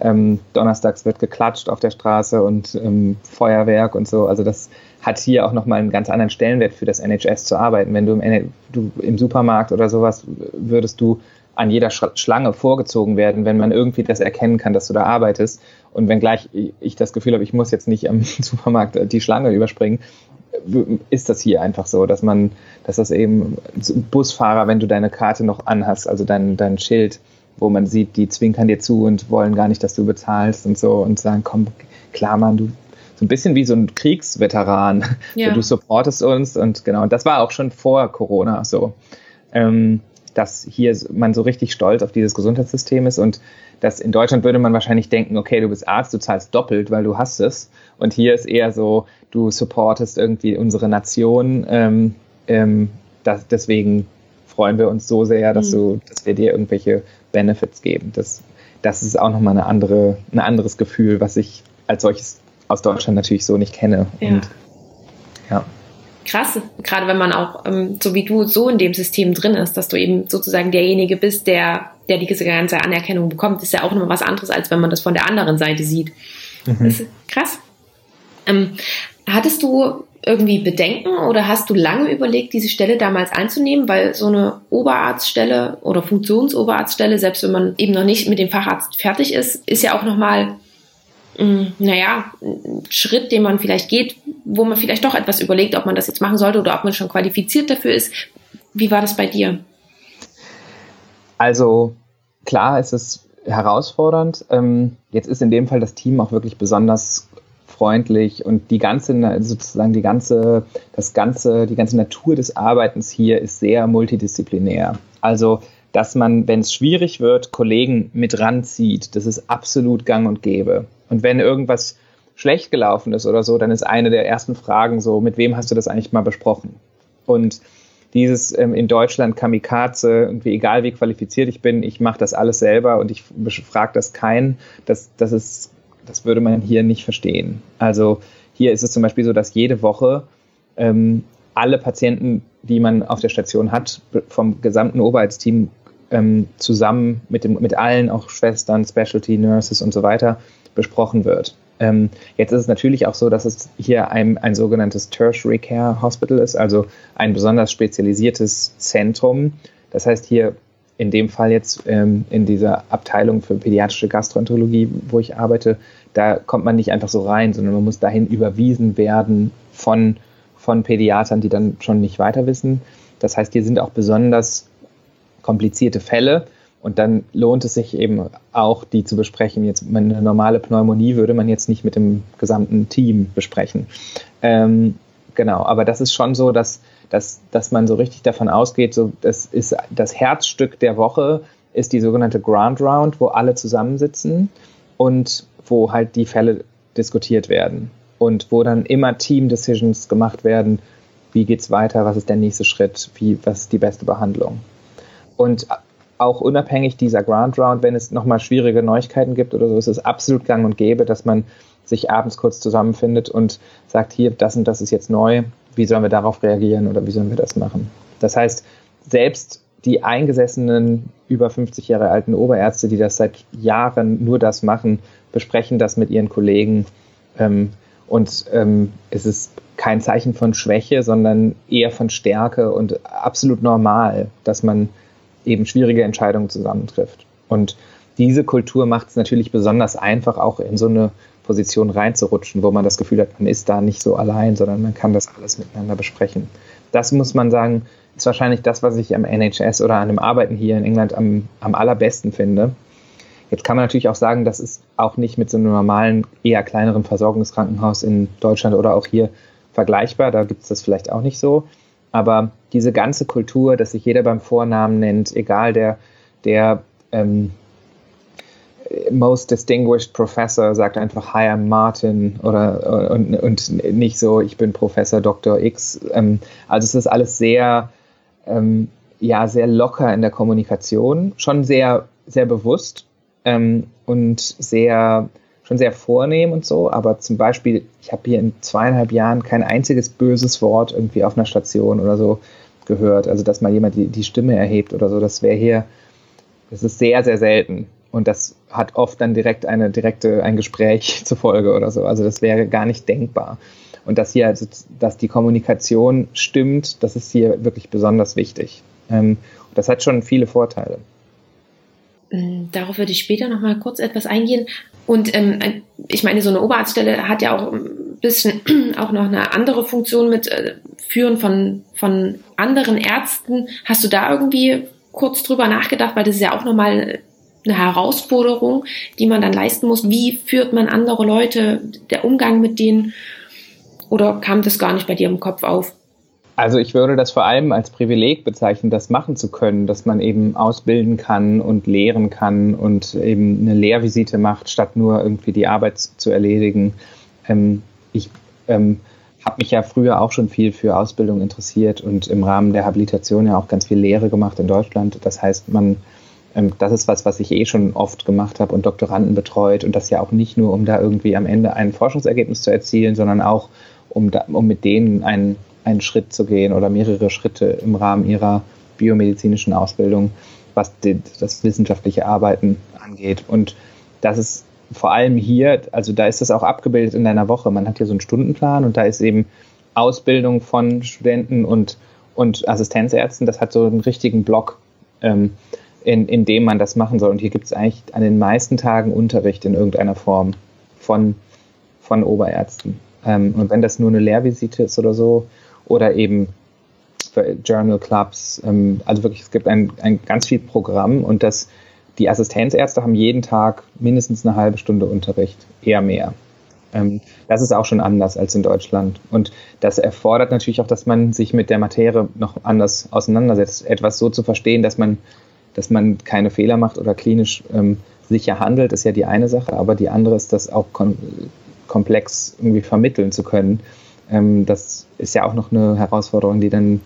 [SPEAKER 2] ähm, donnerstags wird geklatscht auf der Straße und ähm, Feuerwerk und so. Also das hat hier auch nochmal einen ganz anderen Stellenwert für das NHS zu arbeiten. Wenn du im, du im Supermarkt oder sowas würdest du an jeder Schlange vorgezogen werden, wenn man irgendwie das erkennen kann, dass du da arbeitest. Und wenn gleich ich das Gefühl habe, ich muss jetzt nicht am Supermarkt die Schlange überspringen, ist das hier einfach so, dass man, dass das eben Busfahrer, wenn du deine Karte noch anhast, also dein, dein Schild, wo man sieht, die zwinkern dir zu und wollen gar nicht, dass du bezahlst und so und sagen, komm, klar, Mann, du so ein bisschen wie so ein Kriegsveteran. Ja. Du supportest uns und genau, und das war auch schon vor Corona so, ähm, dass hier man so richtig stolz auf dieses Gesundheitssystem ist und dass in Deutschland würde man wahrscheinlich denken, okay, du bist Arzt, du zahlst doppelt, weil du hast es. Und hier ist eher so, du supportest irgendwie unsere Nation. Ähm, ähm, das, deswegen freuen wir uns so sehr, dass, mhm. du, dass wir dir irgendwelche Benefits geben. Das, das ist auch nochmal eine andere, ein anderes Gefühl, was ich als solches aus Deutschland natürlich so nicht kenne. Ja. Und,
[SPEAKER 1] ja. Krass, gerade wenn man auch, ähm, so wie du, so in dem System drin ist, dass du eben sozusagen derjenige bist, der, der diese ganze Anerkennung bekommt, ist ja auch noch was anderes, als wenn man das von der anderen Seite sieht. Mhm. Das ist krass. Ähm, hattest du irgendwie Bedenken oder hast du lange überlegt, diese Stelle damals einzunehmen? Weil so eine Oberarztstelle oder Funktionsoberarztstelle, selbst wenn man eben noch nicht mit dem Facharzt fertig ist, ist ja auch nochmal, mm, naja, ein Schritt, den man vielleicht geht, wo man vielleicht doch etwas überlegt, ob man das jetzt machen sollte oder ob man schon qualifiziert dafür ist. Wie war das bei dir?
[SPEAKER 2] Also klar, es ist herausfordernd. Ähm, jetzt ist in dem Fall das Team auch wirklich besonders freundlich und die ganze, sozusagen die ganze, das ganze, die ganze Natur des Arbeitens hier ist sehr multidisziplinär. Also, dass man, wenn es schwierig wird, Kollegen mit ranzieht, das ist absolut gang und gäbe. Und wenn irgendwas schlecht gelaufen ist oder so, dann ist eine der ersten Fragen so, mit wem hast du das eigentlich mal besprochen? Und dieses ähm, in Deutschland Kamikaze, irgendwie egal wie qualifiziert ich bin, ich mache das alles selber und ich frage das keinen, das, das ist das würde man hier nicht verstehen. Also hier ist es zum Beispiel so, dass jede Woche ähm, alle Patienten, die man auf der Station hat, vom gesamten Oberheitsteam ähm, zusammen mit, dem, mit allen, auch Schwestern, Specialty Nurses und so weiter, besprochen wird. Ähm, jetzt ist es natürlich auch so, dass es hier ein, ein sogenanntes Tertiary Care Hospital ist, also ein besonders spezialisiertes Zentrum. Das heißt, hier in dem Fall jetzt ähm, in dieser Abteilung für pädiatrische Gastroenterologie, wo ich arbeite, da kommt man nicht einfach so rein, sondern man muss dahin überwiesen werden von, von Pädiatern, die dann schon nicht weiter wissen. Das heißt, hier sind auch besonders komplizierte Fälle und dann lohnt es sich eben auch, die zu besprechen. Jetzt eine normale Pneumonie würde man jetzt nicht mit dem gesamten Team besprechen. Ähm, genau. Aber das ist schon so, dass, dass, dass man so richtig davon ausgeht, so, das ist das Herzstück der Woche ist die sogenannte Ground Round, wo alle zusammensitzen und wo halt die Fälle diskutiert werden und wo dann immer Team Decisions gemacht werden. Wie geht's weiter? Was ist der nächste Schritt? Wie, was ist die beste Behandlung? Und auch unabhängig dieser Ground Round, wenn es nochmal schwierige Neuigkeiten gibt oder so, ist es absolut gang und gäbe, dass man sich abends kurz zusammenfindet und sagt, hier, das und das ist jetzt neu, wie sollen wir darauf reagieren oder wie sollen wir das machen? Das heißt, selbst die eingesessenen, über 50 Jahre alten Oberärzte, die das seit Jahren nur das machen, besprechen das mit ihren Kollegen. Ähm, und ähm, es ist kein Zeichen von Schwäche, sondern eher von Stärke und absolut normal, dass man eben schwierige Entscheidungen zusammentrifft. Und diese Kultur macht es natürlich besonders einfach, auch in so eine Position reinzurutschen, wo man das Gefühl hat, man ist da nicht so allein, sondern man kann das alles miteinander besprechen. Das muss man sagen, ist wahrscheinlich das, was ich am NHS oder an dem Arbeiten hier in England am, am allerbesten finde. Jetzt kann man natürlich auch sagen, das ist auch nicht mit so einem normalen, eher kleineren Versorgungskrankenhaus in Deutschland oder auch hier vergleichbar. Da gibt es das vielleicht auch nicht so. Aber diese ganze Kultur, dass sich jeder beim Vornamen nennt, egal der, der ähm, Most Distinguished Professor sagt einfach Hi, I'm Martin oder und, und nicht so, ich bin Professor Dr. X. Ähm, also es ist alles sehr, ähm, ja, sehr locker in der Kommunikation, schon sehr, sehr bewusst ähm, und sehr schon sehr vornehm und so, aber zum Beispiel, ich habe hier in zweieinhalb Jahren kein einziges böses Wort irgendwie auf einer Station oder so gehört. Also, dass mal jemand die, die Stimme erhebt oder so, das wäre hier, das ist sehr, sehr selten. Und das hat oft dann direkt eine direkte, ein Gespräch zur Folge oder so. Also das wäre gar nicht denkbar. Und dass hier, also, dass die Kommunikation stimmt, das ist hier wirklich besonders wichtig. Ähm, das hat schon viele Vorteile.
[SPEAKER 1] Ähm, darauf würde ich später noch mal kurz etwas eingehen. Und ähm, ich meine, so eine Oberarztstelle hat ja auch ein bisschen auch noch eine andere Funktion mit äh, Führen von, von anderen Ärzten. Hast du da irgendwie kurz drüber nachgedacht, weil das ist ja auch nochmal eine Herausforderung, die man dann leisten muss. Wie führt man andere Leute, der Umgang mit denen? Oder kam das gar nicht bei dir im Kopf auf?
[SPEAKER 2] Also ich würde das vor allem als Privileg bezeichnen, das machen zu können, dass man eben ausbilden kann und lehren kann und eben eine Lehrvisite macht, statt nur irgendwie die Arbeit zu erledigen. Ähm, ich ähm, habe mich ja früher auch schon viel für Ausbildung interessiert und im Rahmen der Habilitation ja auch ganz viel Lehre gemacht in Deutschland. Das heißt, man das ist was, was ich eh schon oft gemacht habe und Doktoranden betreut und das ja auch nicht nur, um da irgendwie am Ende ein Forschungsergebnis zu erzielen, sondern auch, um, da, um mit denen einen einen Schritt zu gehen oder mehrere Schritte im Rahmen ihrer biomedizinischen Ausbildung, was die, das wissenschaftliche Arbeiten angeht. Und das ist vor allem hier, also da ist das auch abgebildet in deiner Woche. Man hat hier so einen Stundenplan und da ist eben Ausbildung von Studenten und, und Assistenzärzten. Das hat so einen richtigen Block, ähm, in, in dem man das machen soll. Und hier gibt es eigentlich an den meisten Tagen Unterricht in irgendeiner Form von, von Oberärzten. Ähm, und wenn das nur eine Lehrvisite ist oder so, oder eben Journal Clubs. Ähm, also wirklich, es gibt ein, ein ganz viel Programm und das, die Assistenzärzte haben jeden Tag mindestens eine halbe Stunde Unterricht, eher mehr. Ähm, das ist auch schon anders als in Deutschland. Und das erfordert natürlich auch, dass man sich mit der Materie noch anders auseinandersetzt. Etwas so zu verstehen, dass man, dass man keine Fehler macht oder klinisch ähm, sicher handelt, ist ja die eine Sache, aber die andere ist, das auch kom komplex irgendwie vermitteln zu können ähm, das ist ja auch noch eine Herausforderung, die dann,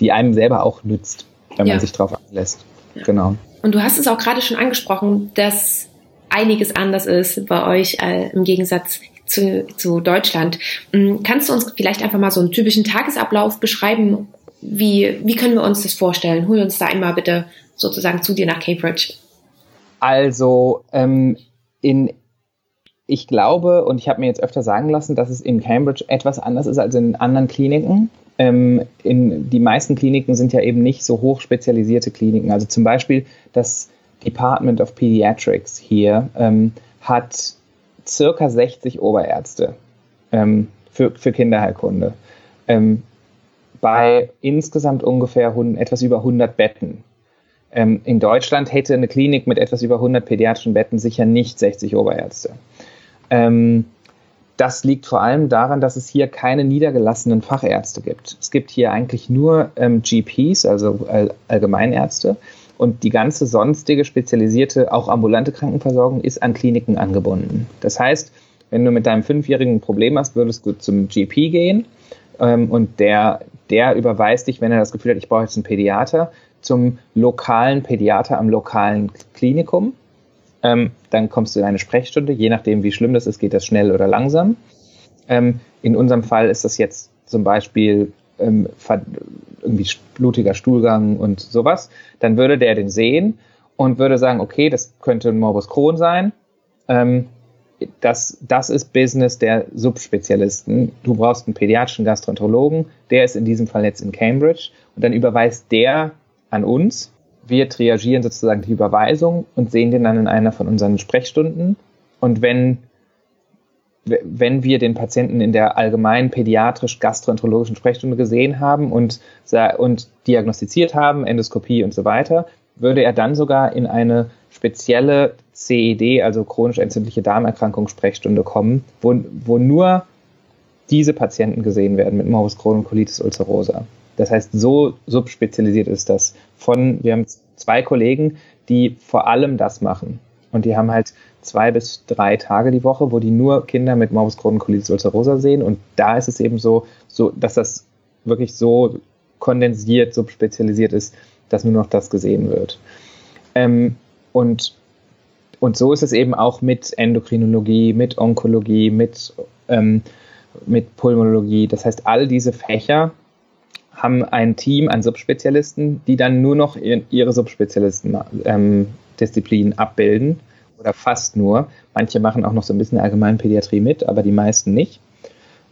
[SPEAKER 2] die einem selber auch nützt, wenn ja. man sich darauf einlässt. Ja. Genau.
[SPEAKER 1] Und du hast es auch gerade schon angesprochen, dass einiges anders ist bei euch äh, im Gegensatz zu, zu Deutschland. Ähm, kannst du uns vielleicht einfach mal so einen typischen Tagesablauf beschreiben? Wie, wie können wir uns das vorstellen? Hol uns da einmal bitte sozusagen zu dir nach Cambridge.
[SPEAKER 2] Also ähm, in ich glaube, und ich habe mir jetzt öfter sagen lassen, dass es in Cambridge etwas anders ist als in anderen Kliniken. Ähm, in, die meisten Kliniken sind ja eben nicht so hoch spezialisierte Kliniken. Also zum Beispiel das Department of Pediatrics hier ähm, hat circa 60 Oberärzte ähm, für, für Kinderheilkunde. Ähm, bei insgesamt ungefähr 100, etwas über 100 Betten. Ähm, in Deutschland hätte eine Klinik mit etwas über 100 pädiatrischen Betten sicher nicht 60 Oberärzte. Ähm, das liegt vor allem daran, dass es hier keine niedergelassenen Fachärzte gibt. Es gibt hier eigentlich nur ähm, GPs, also All Allgemeinärzte. Und die ganze sonstige spezialisierte, auch ambulante Krankenversorgung ist an Kliniken angebunden. Das heißt, wenn du mit deinem Fünfjährigen ein Problem hast, würdest du zum GP gehen ähm, und der, der überweist dich, wenn er das Gefühl hat, ich brauche jetzt einen Pädiater, zum lokalen Pädiater am lokalen Klinikum. Ähm, dann kommst du in eine Sprechstunde. Je nachdem, wie schlimm das ist, geht das schnell oder langsam. Ähm, in unserem Fall ist das jetzt zum Beispiel ähm, irgendwie blutiger Stuhlgang und sowas. Dann würde der den sehen und würde sagen, okay, das könnte ein Morbus Crohn sein. Ähm, das, das ist Business der Subspezialisten. Du brauchst einen pädiatrischen Gastroenterologen, der ist in diesem Fall jetzt in Cambridge und dann überweist der an uns wir triagieren sozusagen die Überweisung und sehen den dann in einer von unseren Sprechstunden. Und wenn, wenn wir den Patienten in der allgemeinen pädiatrisch-gastroenterologischen Sprechstunde gesehen haben und, und diagnostiziert haben, Endoskopie und so weiter, würde er dann sogar in eine spezielle CED, also chronisch entzündliche Darmerkrankung Sprechstunde kommen, wo, wo nur diese Patienten gesehen werden mit Morbus Crohn und Colitis ulcerosa. Das heißt, so subspezialisiert ist das. Von, wir haben zwei Kollegen, die vor allem das machen. Und die haben halt zwei bis drei Tage die Woche, wo die nur Kinder mit Morbus Crohn Colitis ulcerosa sehen. Und da ist es eben so, so, dass das wirklich so kondensiert, subspezialisiert ist, dass nur noch das gesehen wird. Ähm, und, und so ist es eben auch mit Endokrinologie, mit Onkologie, mit, ähm, mit Pulmonologie. Das heißt, all diese Fächer haben ein Team an Subspezialisten, die dann nur noch ihre Subspezialisten-Disziplin ähm, abbilden oder fast nur. Manche machen auch noch so ein bisschen Allgemeinpädiatrie mit, aber die meisten nicht.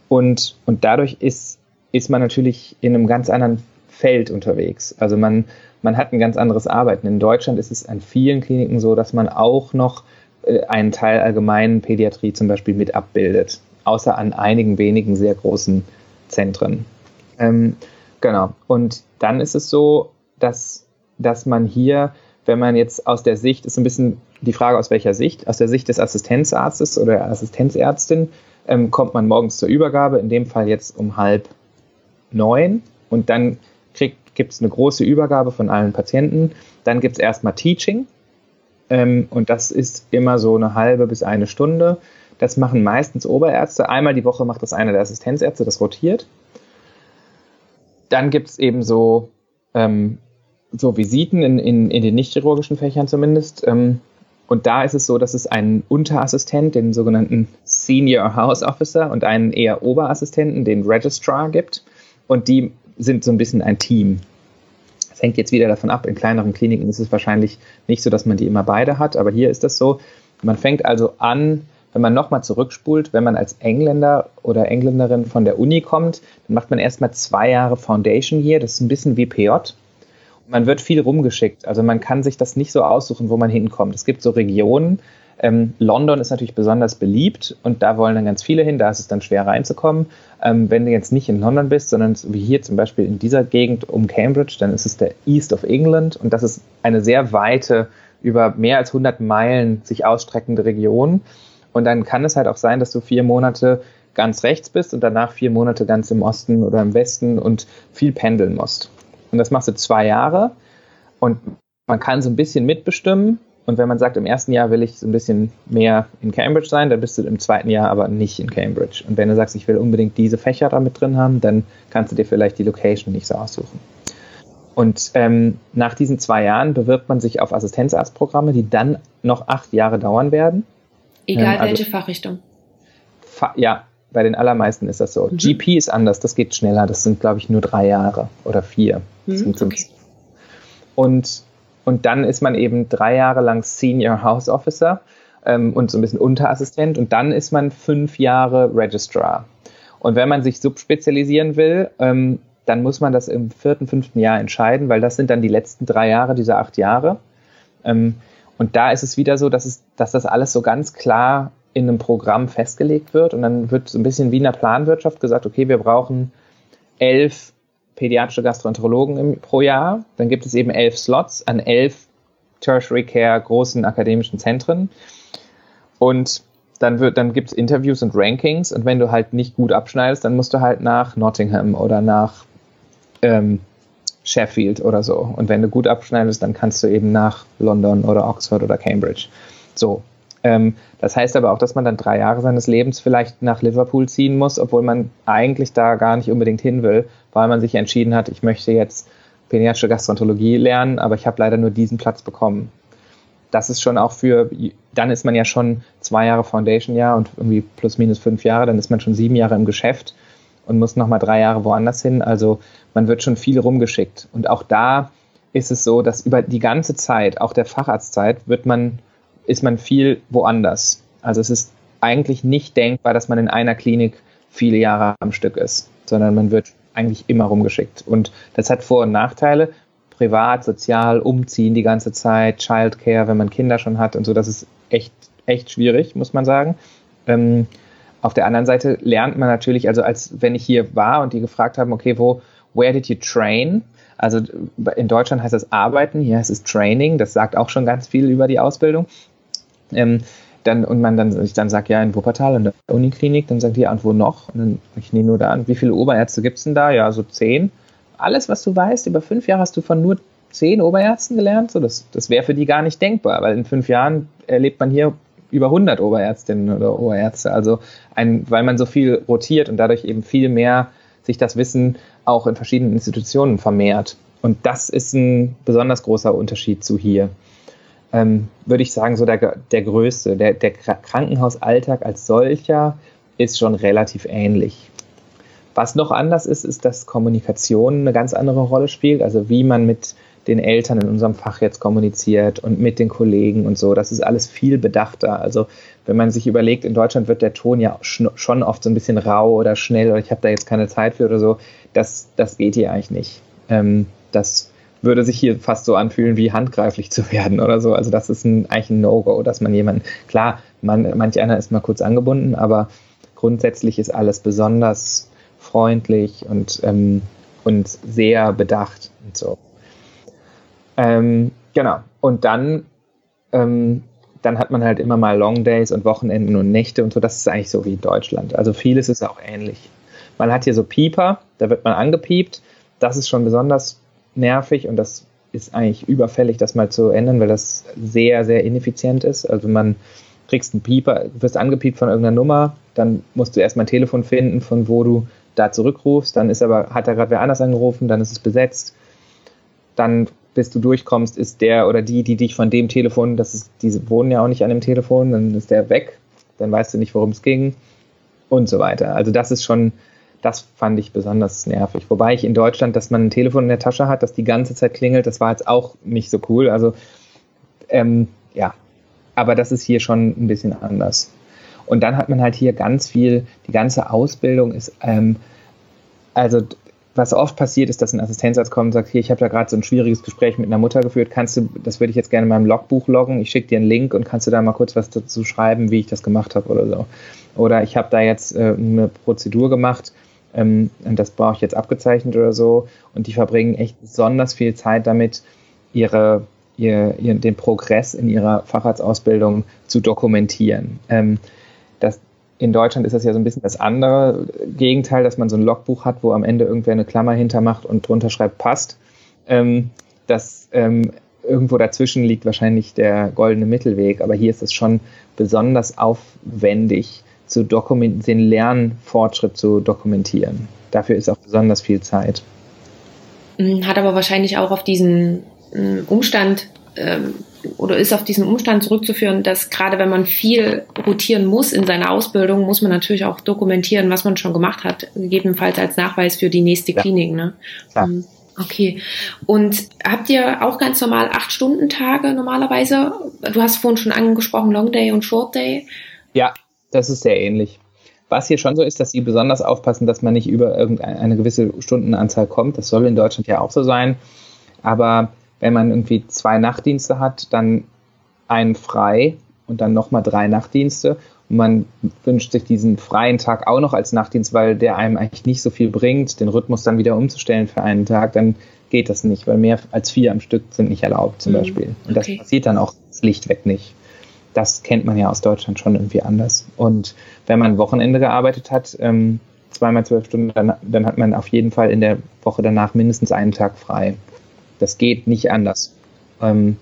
[SPEAKER 2] Und, und dadurch ist, ist man natürlich in einem ganz anderen Feld unterwegs. Also man, man hat ein ganz anderes Arbeiten. In Deutschland ist es an vielen Kliniken so, dass man auch noch äh, einen Teil allgemeinen Pädiatrie zum Beispiel mit abbildet, außer an einigen wenigen sehr großen Zentren. Ähm, Genau. Und dann ist es so, dass, dass man hier, wenn man jetzt aus der Sicht, ist ein bisschen die Frage, aus welcher Sicht, aus der Sicht des Assistenzarztes oder Assistenzärztin, ähm, kommt man morgens zur Übergabe, in dem Fall jetzt um halb neun und dann gibt es eine große Übergabe von allen Patienten. Dann gibt es erstmal Teaching ähm, und das ist immer so eine halbe bis eine Stunde. Das machen meistens Oberärzte. Einmal die Woche macht das einer der Assistenzärzte, das rotiert dann gibt es eben so, ähm, so Visiten in, in, in den nicht-chirurgischen Fächern zumindest. Ähm, und da ist es so, dass es einen Unterassistent, den sogenannten Senior House Officer und einen eher Oberassistenten, den Registrar gibt. Und die sind so ein bisschen ein Team. Das hängt jetzt wieder davon ab. In kleineren Kliniken ist es wahrscheinlich nicht so, dass man die immer beide hat, aber hier ist das so. Man fängt also an, wenn man nochmal zurückspult, wenn man als Engländer oder Engländerin von der Uni kommt, dann macht man erstmal zwei Jahre Foundation hier. Das ist ein bisschen wie PJ. Und man wird viel rumgeschickt. Also man kann sich das nicht so aussuchen, wo man hinkommt. Es gibt so Regionen. Ähm, London ist natürlich besonders beliebt und da wollen dann ganz viele hin. Da ist es dann schwer reinzukommen. Ähm, wenn du jetzt nicht in London bist, sondern wie hier zum Beispiel in dieser Gegend um Cambridge, dann ist es der East of England und das ist eine sehr weite, über mehr als 100 Meilen sich ausstreckende Region. Und dann kann es halt auch sein, dass du vier Monate ganz rechts bist und danach vier Monate ganz im Osten oder im Westen und viel pendeln musst. Und das machst du zwei Jahre und man kann so ein bisschen mitbestimmen. Und wenn man sagt, im ersten Jahr will ich so ein bisschen mehr in Cambridge sein, dann bist du im zweiten Jahr aber nicht in Cambridge. Und wenn du sagst, ich will unbedingt diese Fächer da mit drin haben, dann kannst du dir vielleicht die Location nicht so aussuchen. Und ähm, nach diesen zwei Jahren bewirbt man sich auf Assistenzarztprogramme, die dann noch acht Jahre dauern werden.
[SPEAKER 1] Egal ähm, also, welche Fachrichtung.
[SPEAKER 2] Fa ja, bei den allermeisten ist das so. Mhm. GP ist anders, das geht schneller. Das sind, glaube ich, nur drei Jahre oder vier. Mhm, okay. Und, und dann ist man eben drei Jahre lang Senior House Officer ähm, und so ein bisschen Unterassistent. Und dann ist man fünf Jahre Registrar. Und wenn man sich subspezialisieren will, ähm, dann muss man das im vierten, fünften Jahr entscheiden, weil das sind dann die letzten drei Jahre dieser acht Jahre. Ähm, und da ist es wieder so, dass, es, dass das alles so ganz klar in einem Programm festgelegt wird und dann wird so ein bisschen wie in der Planwirtschaft gesagt, okay, wir brauchen elf pädiatrische Gastroenterologen im, pro Jahr. Dann gibt es eben elf Slots an elf Tertiary Care großen akademischen Zentren. Und dann, dann gibt es Interviews und Rankings und wenn du halt nicht gut abschneidest, dann musst du halt nach Nottingham oder nach ähm, Sheffield oder so. Und wenn du gut abschneidest, dann kannst du eben nach London oder Oxford oder Cambridge. So. Ähm, das heißt aber auch, dass man dann drei Jahre seines Lebens vielleicht nach Liverpool ziehen muss, obwohl man eigentlich da gar nicht unbedingt hin will, weil man sich entschieden hat, ich möchte jetzt pädiatrische Gastroenterologie lernen, aber ich habe leider nur diesen Platz bekommen. Das ist schon auch für, dann ist man ja schon zwei Jahre Foundation-Jahr und irgendwie plus minus fünf Jahre, dann ist man schon sieben Jahre im Geschäft und muss nochmal drei Jahre woanders hin. Also man wird schon viel rumgeschickt. Und auch da ist es so, dass über die ganze Zeit, auch der Facharztzeit, wird man, ist man viel woanders. Also es ist eigentlich nicht denkbar, dass man in einer Klinik viele Jahre am Stück ist, sondern man wird eigentlich immer rumgeschickt. Und das hat Vor- und Nachteile. Privat, sozial, umziehen die ganze Zeit, Childcare, wenn man Kinder schon hat und so, das ist echt, echt schwierig, muss man sagen. Ähm, auf der anderen Seite lernt man natürlich, also als wenn ich hier war und die gefragt haben, okay, wo, where did you train? Also in Deutschland heißt das Arbeiten, hier heißt es Training, das sagt auch schon ganz viel über die Ausbildung. Ähm, dann, und man dann, ich dann sage, ja, in Wuppertal, in der Uniklinik, dann sagt die, ja, und wo noch? Und dann ich nehme nur da an, wie viele Oberärzte gibt es denn da? Ja, so zehn. Alles, was du weißt, über fünf Jahre hast du von nur zehn Oberärzten gelernt? So, das, das wäre für die gar nicht denkbar, weil in fünf Jahren erlebt man hier über 100 Oberärztinnen oder Oberärzte. Also ein, weil man so viel rotiert und dadurch eben viel mehr sich das Wissen auch in verschiedenen Institutionen vermehrt. Und das ist ein besonders großer Unterschied zu hier ähm, würde ich sagen, so der, der größte. Der, der Krankenhausalltag als solcher ist schon relativ ähnlich. Was noch anders ist, ist, dass Kommunikation eine ganz andere Rolle spielt. Also wie man mit den Eltern in unserem Fach jetzt kommuniziert und mit den Kollegen und so. Das ist alles viel bedachter. Also wenn man sich überlegt, in Deutschland wird der Ton ja schon oft so ein bisschen rau oder schnell oder ich habe da jetzt keine Zeit für oder so. Das, das geht hier eigentlich nicht. Ähm, das würde sich hier fast so anfühlen, wie handgreiflich zu werden oder so. Also das ist ein, eigentlich ein No-Go, dass man jemanden, klar, man, manch einer ist mal kurz angebunden, aber grundsätzlich ist alles besonders freundlich und, ähm, und sehr bedacht und so. Ähm, genau. Und dann, ähm, dann hat man halt immer mal Long Days und Wochenenden und Nächte und so. Das ist eigentlich so wie Deutschland. Also vieles ist auch ähnlich. Man hat hier so Pieper, da wird man angepiept. Das ist schon besonders nervig und das ist eigentlich überfällig, das mal zu ändern, weil das sehr, sehr ineffizient ist. Also man kriegst einen Pieper, wirst angepiept von irgendeiner Nummer, dann musst du erstmal ein Telefon finden, von wo du da zurückrufst, dann ist aber, hat er gerade wer anders angerufen, dann ist es besetzt, dann bis du durchkommst, ist der oder die, die dich von dem Telefon, das ist, diese wohnen ja auch nicht an dem Telefon, dann ist der weg, dann weißt du nicht, worum es ging und so weiter. Also das ist schon das fand ich besonders nervig. Wobei ich in Deutschland, dass man ein Telefon in der Tasche hat, das die ganze Zeit klingelt, das war jetzt auch nicht so cool. Also ähm, ja, aber das ist hier schon ein bisschen anders. Und dann hat man halt hier ganz viel, die ganze Ausbildung ist, ähm, also was oft passiert ist, dass ein Assistenzarzt kommt und sagt, hier, ich habe da gerade so ein schwieriges Gespräch mit einer Mutter geführt, kannst du, das würde ich jetzt gerne in meinem Logbuch loggen, ich schicke dir einen Link und kannst du da mal kurz was dazu schreiben, wie ich das gemacht habe oder so. Oder ich habe da jetzt äh, eine Prozedur gemacht, ähm, und das brauche ich jetzt abgezeichnet oder so. Und die verbringen echt besonders viel Zeit damit, ihre, ihr, ihr, den Progress in ihrer Facharztausbildung zu dokumentieren. Ähm, in Deutschland ist das ja so ein bisschen das andere Gegenteil, dass man so ein Logbuch hat, wo am Ende irgendwer eine Klammer hintermacht und drunter schreibt, passt. Ähm, das ähm, irgendwo dazwischen liegt wahrscheinlich der goldene Mittelweg, aber hier ist es schon besonders aufwendig, zu den Lernfortschritt zu dokumentieren. Dafür ist auch besonders viel Zeit.
[SPEAKER 1] Hm, hat aber wahrscheinlich auch auf diesen hm, Umstand ähm, oder ist auf diesen Umstand zurückzuführen, dass gerade wenn man viel rotieren muss in seiner Ausbildung, muss man natürlich auch dokumentieren, was man schon gemacht hat, gegebenenfalls als Nachweis für die nächste ja. Klinik. Ne? Klar. Hm, okay. Und habt ihr auch ganz normal acht Stunden Tage normalerweise? Du hast vorhin schon angesprochen Long Day und Short Day.
[SPEAKER 2] Ja, das ist sehr ähnlich. Was hier schon so ist, dass sie besonders aufpassen, dass man nicht über irgendeine gewisse Stundenanzahl kommt. Das soll in Deutschland ja auch so sein. Aber wenn man irgendwie zwei Nachtdienste hat, dann einen frei und dann nochmal drei Nachtdienste. Und man wünscht sich diesen freien Tag auch noch als Nachtdienst, weil der einem eigentlich nicht so viel bringt, den Rhythmus dann wieder umzustellen für einen Tag, dann geht das nicht, weil mehr als vier am Stück sind nicht erlaubt zum mhm. Beispiel. Und okay. das passiert dann auch schlichtweg nicht das kennt man ja aus Deutschland schon irgendwie anders. Und wenn man Wochenende gearbeitet hat, ähm, zweimal zwölf Stunden, dann, dann hat man auf jeden Fall in der Woche danach mindestens einen Tag frei. Das geht nicht anders. Ähm,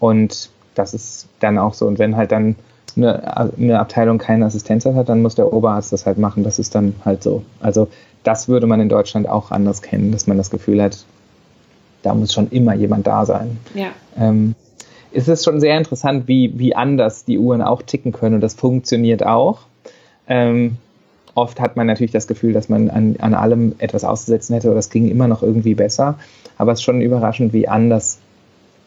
[SPEAKER 2] und das ist dann auch so. Und wenn halt dann eine, eine Abteilung keine Assistenz hat, dann muss der Oberarzt das halt machen. Das ist dann halt so. Also das würde man in Deutschland auch anders kennen, dass man das Gefühl hat, da muss schon immer jemand da sein.
[SPEAKER 1] Ja.
[SPEAKER 2] Ähm, es ist schon sehr interessant, wie, wie anders die Uhren auch ticken können und das funktioniert auch. Ähm, oft hat man natürlich das Gefühl, dass man an, an allem etwas auszusetzen hätte oder es ging immer noch irgendwie besser. Aber es ist schon überraschend, wie anders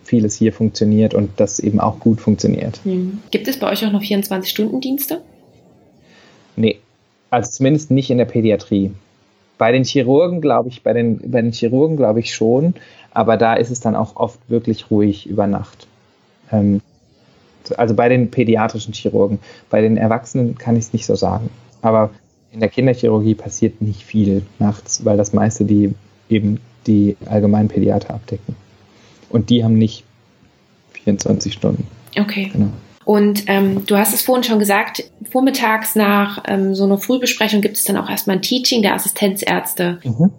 [SPEAKER 2] vieles hier funktioniert und das eben auch gut funktioniert.
[SPEAKER 1] Mhm. Gibt es bei euch auch noch 24-Stunden-Dienste?
[SPEAKER 2] Nee, also zumindest nicht in der Pädiatrie. Bei den Chirurgen glaube ich, bei den, bei den Chirurgen glaube ich schon, aber da ist es dann auch oft wirklich ruhig über Nacht. Ähm, also bei den pädiatrischen Chirurgen. Bei den Erwachsenen kann ich es nicht so sagen. Aber in der Kinderchirurgie passiert nicht viel nachts, weil das meiste die eben die Allgemeinpädiater abdecken. Und die haben nicht 24 Stunden.
[SPEAKER 1] Okay. Genau. Und ähm, du hast es vorhin schon gesagt, vormittags nach ähm, so einer Frühbesprechung gibt es dann auch erstmal ein Teaching der Assistenzärzte. Mhm.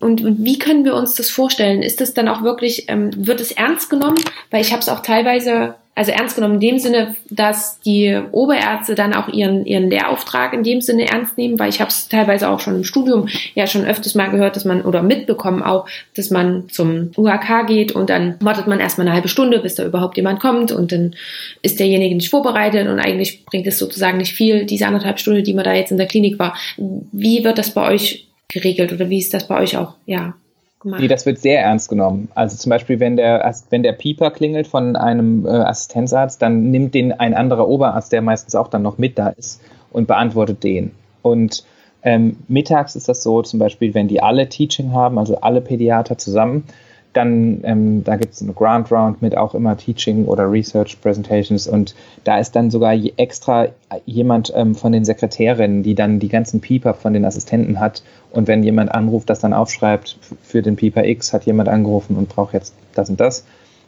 [SPEAKER 1] Und, und, wie können wir uns das vorstellen? Ist das dann auch wirklich, ähm, wird es ernst genommen? Weil ich habe es auch teilweise also ernst genommen in dem Sinne, dass die Oberärzte dann auch ihren, ihren Lehrauftrag in dem Sinne ernst nehmen, weil ich habe es teilweise auch schon im Studium ja schon öfters mal gehört, dass man oder mitbekommen auch, dass man zum UHK geht und dann wartet man erstmal eine halbe Stunde, bis da überhaupt jemand kommt und dann ist derjenige nicht vorbereitet und eigentlich bringt es sozusagen nicht viel, diese anderthalb Stunden, die man da jetzt in der Klinik war. Wie wird das bei euch geregelt oder wie ist das bei euch auch? Ja.
[SPEAKER 2] Nee, das wird sehr ernst genommen. Also zum Beispiel, wenn der, wenn der Pieper klingelt von einem äh, Assistenzarzt, dann nimmt den ein anderer Oberarzt, der meistens auch dann noch mit da ist, und beantwortet den. Und ähm, mittags ist das so, zum Beispiel, wenn die alle Teaching haben, also alle Pädiater zusammen, dann, ähm, da gibt es eine Grant Round mit auch immer Teaching oder Research Presentations und da ist dann sogar extra jemand ähm, von den Sekretärinnen, die dann die ganzen Pieper von den Assistenten hat und wenn jemand anruft, das dann aufschreibt, für den Pieper X hat jemand angerufen und braucht jetzt das und das.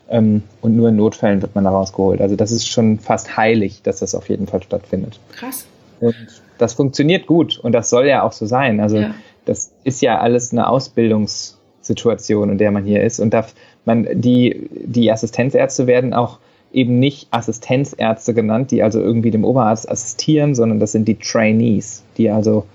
[SPEAKER 2] Ähm, und nur in Notfällen wird man da rausgeholt. Also das ist schon fast heilig, dass das auf jeden Fall stattfindet.
[SPEAKER 1] Krass.
[SPEAKER 2] Und das funktioniert gut und das soll ja auch so sein. Also ja. das ist ja alles eine Ausbildungs- Situation, in der man hier ist. Und darf man, die, die Assistenzärzte werden auch eben nicht Assistenzärzte genannt, die also irgendwie dem Oberarzt assistieren, sondern das sind die Trainees, die also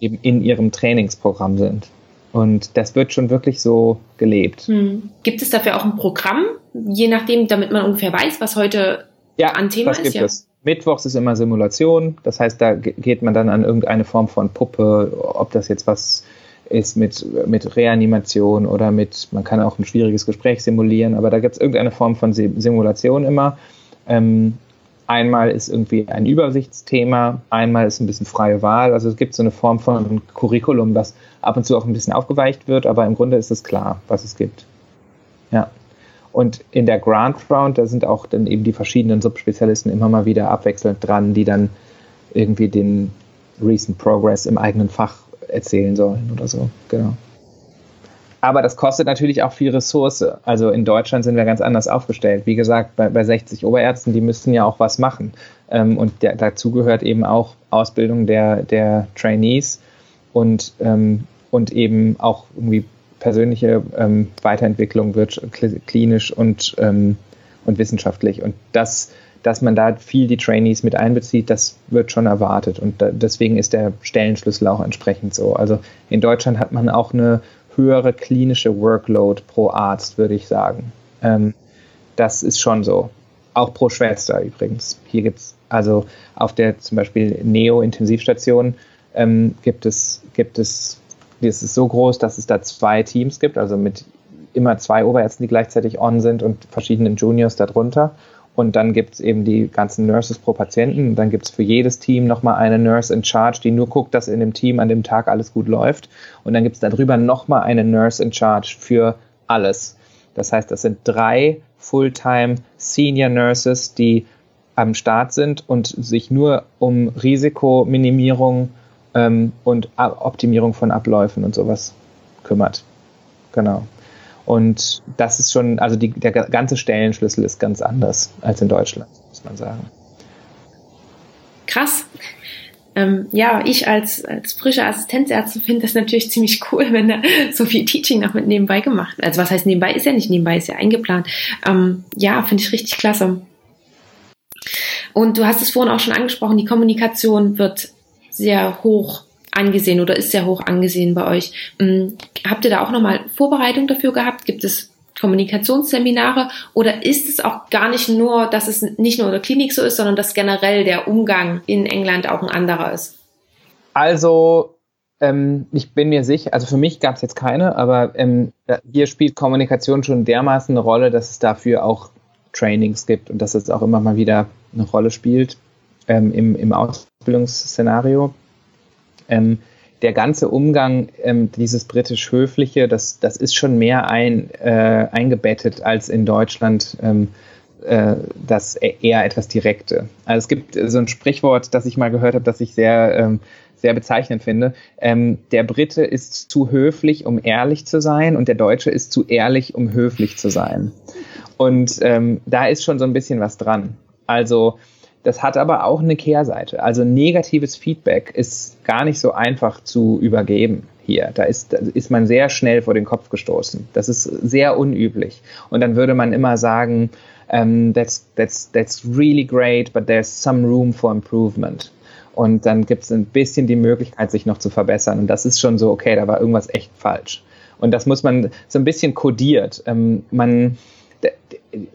[SPEAKER 2] eben in ihrem Trainingsprogramm sind. Und das wird schon wirklich so gelebt. Hm.
[SPEAKER 1] Gibt es dafür auch ein Programm, je nachdem, damit man ungefähr weiß, was heute
[SPEAKER 2] ja, an Thema das ist? Gibt ja, es. Mittwochs ist immer Simulation, das heißt, da geht man dann an irgendeine Form von Puppe, ob das jetzt was ist mit, mit Reanimation oder mit, man kann auch ein schwieriges Gespräch simulieren, aber da gibt es irgendeine Form von Simulation immer. Ähm, einmal ist irgendwie ein Übersichtsthema, einmal ist ein bisschen freie Wahl. Also es gibt so eine Form von Curriculum, das ab und zu auch ein bisschen aufgeweicht wird, aber im Grunde ist es klar, was es gibt. Ja. Und in der Grant Round, da sind auch dann eben die verschiedenen Subspezialisten immer mal wieder abwechselnd dran, die dann irgendwie den Recent Progress im eigenen Fach erzählen sollen oder so. Genau. Aber das kostet natürlich auch viel Ressource. Also in Deutschland sind wir ganz anders aufgestellt. Wie gesagt, bei, bei 60 Oberärzten, die müssten ja auch was machen. Ähm, und der, dazu gehört eben auch Ausbildung der, der Trainees und, ähm, und eben auch irgendwie persönliche ähm, Weiterentwicklung wird klinisch und, ähm, und wissenschaftlich. Und das dass man da viel die Trainees mit einbezieht, das wird schon erwartet. Und da, deswegen ist der Stellenschlüssel auch entsprechend so. Also in Deutschland hat man auch eine höhere klinische Workload pro Arzt, würde ich sagen. Ähm, das ist schon so. Auch pro Schwester übrigens. Hier gibt es also auf der zum Beispiel Neo-Intensivstation ähm, gibt es, gibt es, das ist so groß, dass es da zwei Teams gibt, also mit immer zwei Oberärzten, die gleichzeitig on sind und verschiedenen Juniors darunter. Und dann gibt es eben die ganzen Nurses pro Patienten. Und dann gibt es für jedes Team nochmal eine Nurse in Charge, die nur guckt, dass in dem Team an dem Tag alles gut läuft. Und dann gibt es darüber nochmal eine Nurse in Charge für alles. Das heißt, das sind drei Fulltime Senior Nurses, die am Start sind und sich nur um Risikominimierung ähm, und Optimierung von Abläufen und sowas kümmert. Genau. Und das ist schon, also die, der ganze Stellenschlüssel ist ganz anders als in Deutschland. muss man sagen.
[SPEAKER 1] Krass. Ähm, ja, ich als, als frische Assistenzärztin finde das natürlich ziemlich cool, wenn da so viel Teaching noch mit nebenbei gemacht wird. Also was heißt nebenbei? Ist ja nicht nebenbei, ist ja eingeplant. Ähm, ja, finde ich richtig klasse. Und du hast es vorhin auch schon angesprochen, die Kommunikation wird sehr hoch angesehen oder ist sehr hoch angesehen bei euch. Ähm, habt ihr da auch nochmal Vorbereitung dafür gehabt? Gibt es Kommunikationsseminare oder ist es auch gar nicht nur, dass es nicht nur in der Klinik so ist, sondern dass generell der Umgang in England auch ein anderer ist?
[SPEAKER 2] Also ähm, ich bin mir sicher, also für mich gab es jetzt keine, aber ähm, hier spielt Kommunikation schon dermaßen eine Rolle, dass es dafür auch Trainings gibt und dass es auch immer mal wieder eine Rolle spielt ähm, im, im Ausbildungsszenario. Ähm, der ganze Umgang, ähm, dieses britisch-höfliche, das, das ist schon mehr ein, äh, eingebettet als in Deutschland ähm, äh, das e-, eher etwas Direkte. Also es gibt so ein Sprichwort, das ich mal gehört habe, das ich sehr, ähm, sehr bezeichnend finde. Ähm, der Brite ist zu höflich, um ehrlich zu sein und der Deutsche ist zu ehrlich, um höflich zu sein. Und ähm, da ist schon so ein bisschen was dran. Also das hat aber auch eine Kehrseite. Also negatives Feedback ist gar nicht so einfach zu übergeben hier. Da ist, da ist man sehr schnell vor den Kopf gestoßen. Das ist sehr unüblich. Und dann würde man immer sagen, um, ähm, that's, that's, that's really great, but there's some room for improvement. Und dann gibt es ein bisschen die Möglichkeit, sich noch zu verbessern. Und das ist schon so, okay, da war irgendwas echt falsch. Und das muss man so ein bisschen kodiert. Ähm, man,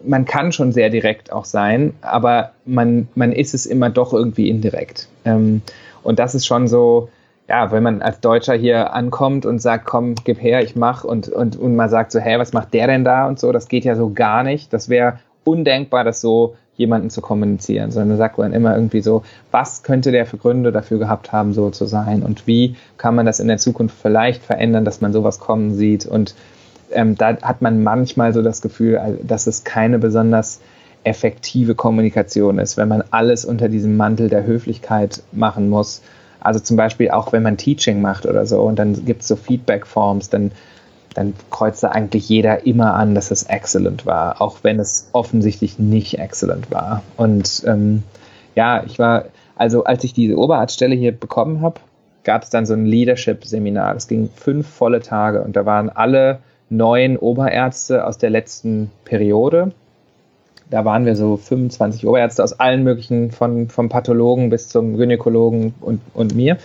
[SPEAKER 2] man kann schon sehr direkt auch sein, aber man, man ist es immer doch irgendwie indirekt. Ähm, und das ist schon so, ja, wenn man als Deutscher hier ankommt und sagt, komm, gib her, ich mach und, und, und man sagt so, hey, was macht der denn da und so, das geht ja so gar nicht. Das wäre undenkbar, das so jemanden zu kommunizieren, sondern sagt man immer irgendwie so, was könnte der für Gründe dafür gehabt haben, so zu sein und wie kann man das in der Zukunft vielleicht verändern, dass man sowas kommen sieht und ähm, da hat man manchmal so das Gefühl, dass es keine besonders effektive Kommunikation ist, wenn man alles unter diesem Mantel der Höflichkeit machen muss. Also zum Beispiel auch wenn man Teaching macht oder so und dann gibt es so Feedback-Forms, dann, dann kreuzt da eigentlich jeder immer an, dass es excellent war, auch wenn es offensichtlich nicht excellent war. Und ähm, ja, ich war, also als ich diese Oberarztstelle hier bekommen habe, gab es dann so ein Leadership-Seminar. Das ging fünf volle Tage und da waren alle neun Oberärzte aus der letzten Periode. Da waren wir so 25 Oberärzte aus allen möglichen, von, vom Pathologen bis zum Gynäkologen und, und mir.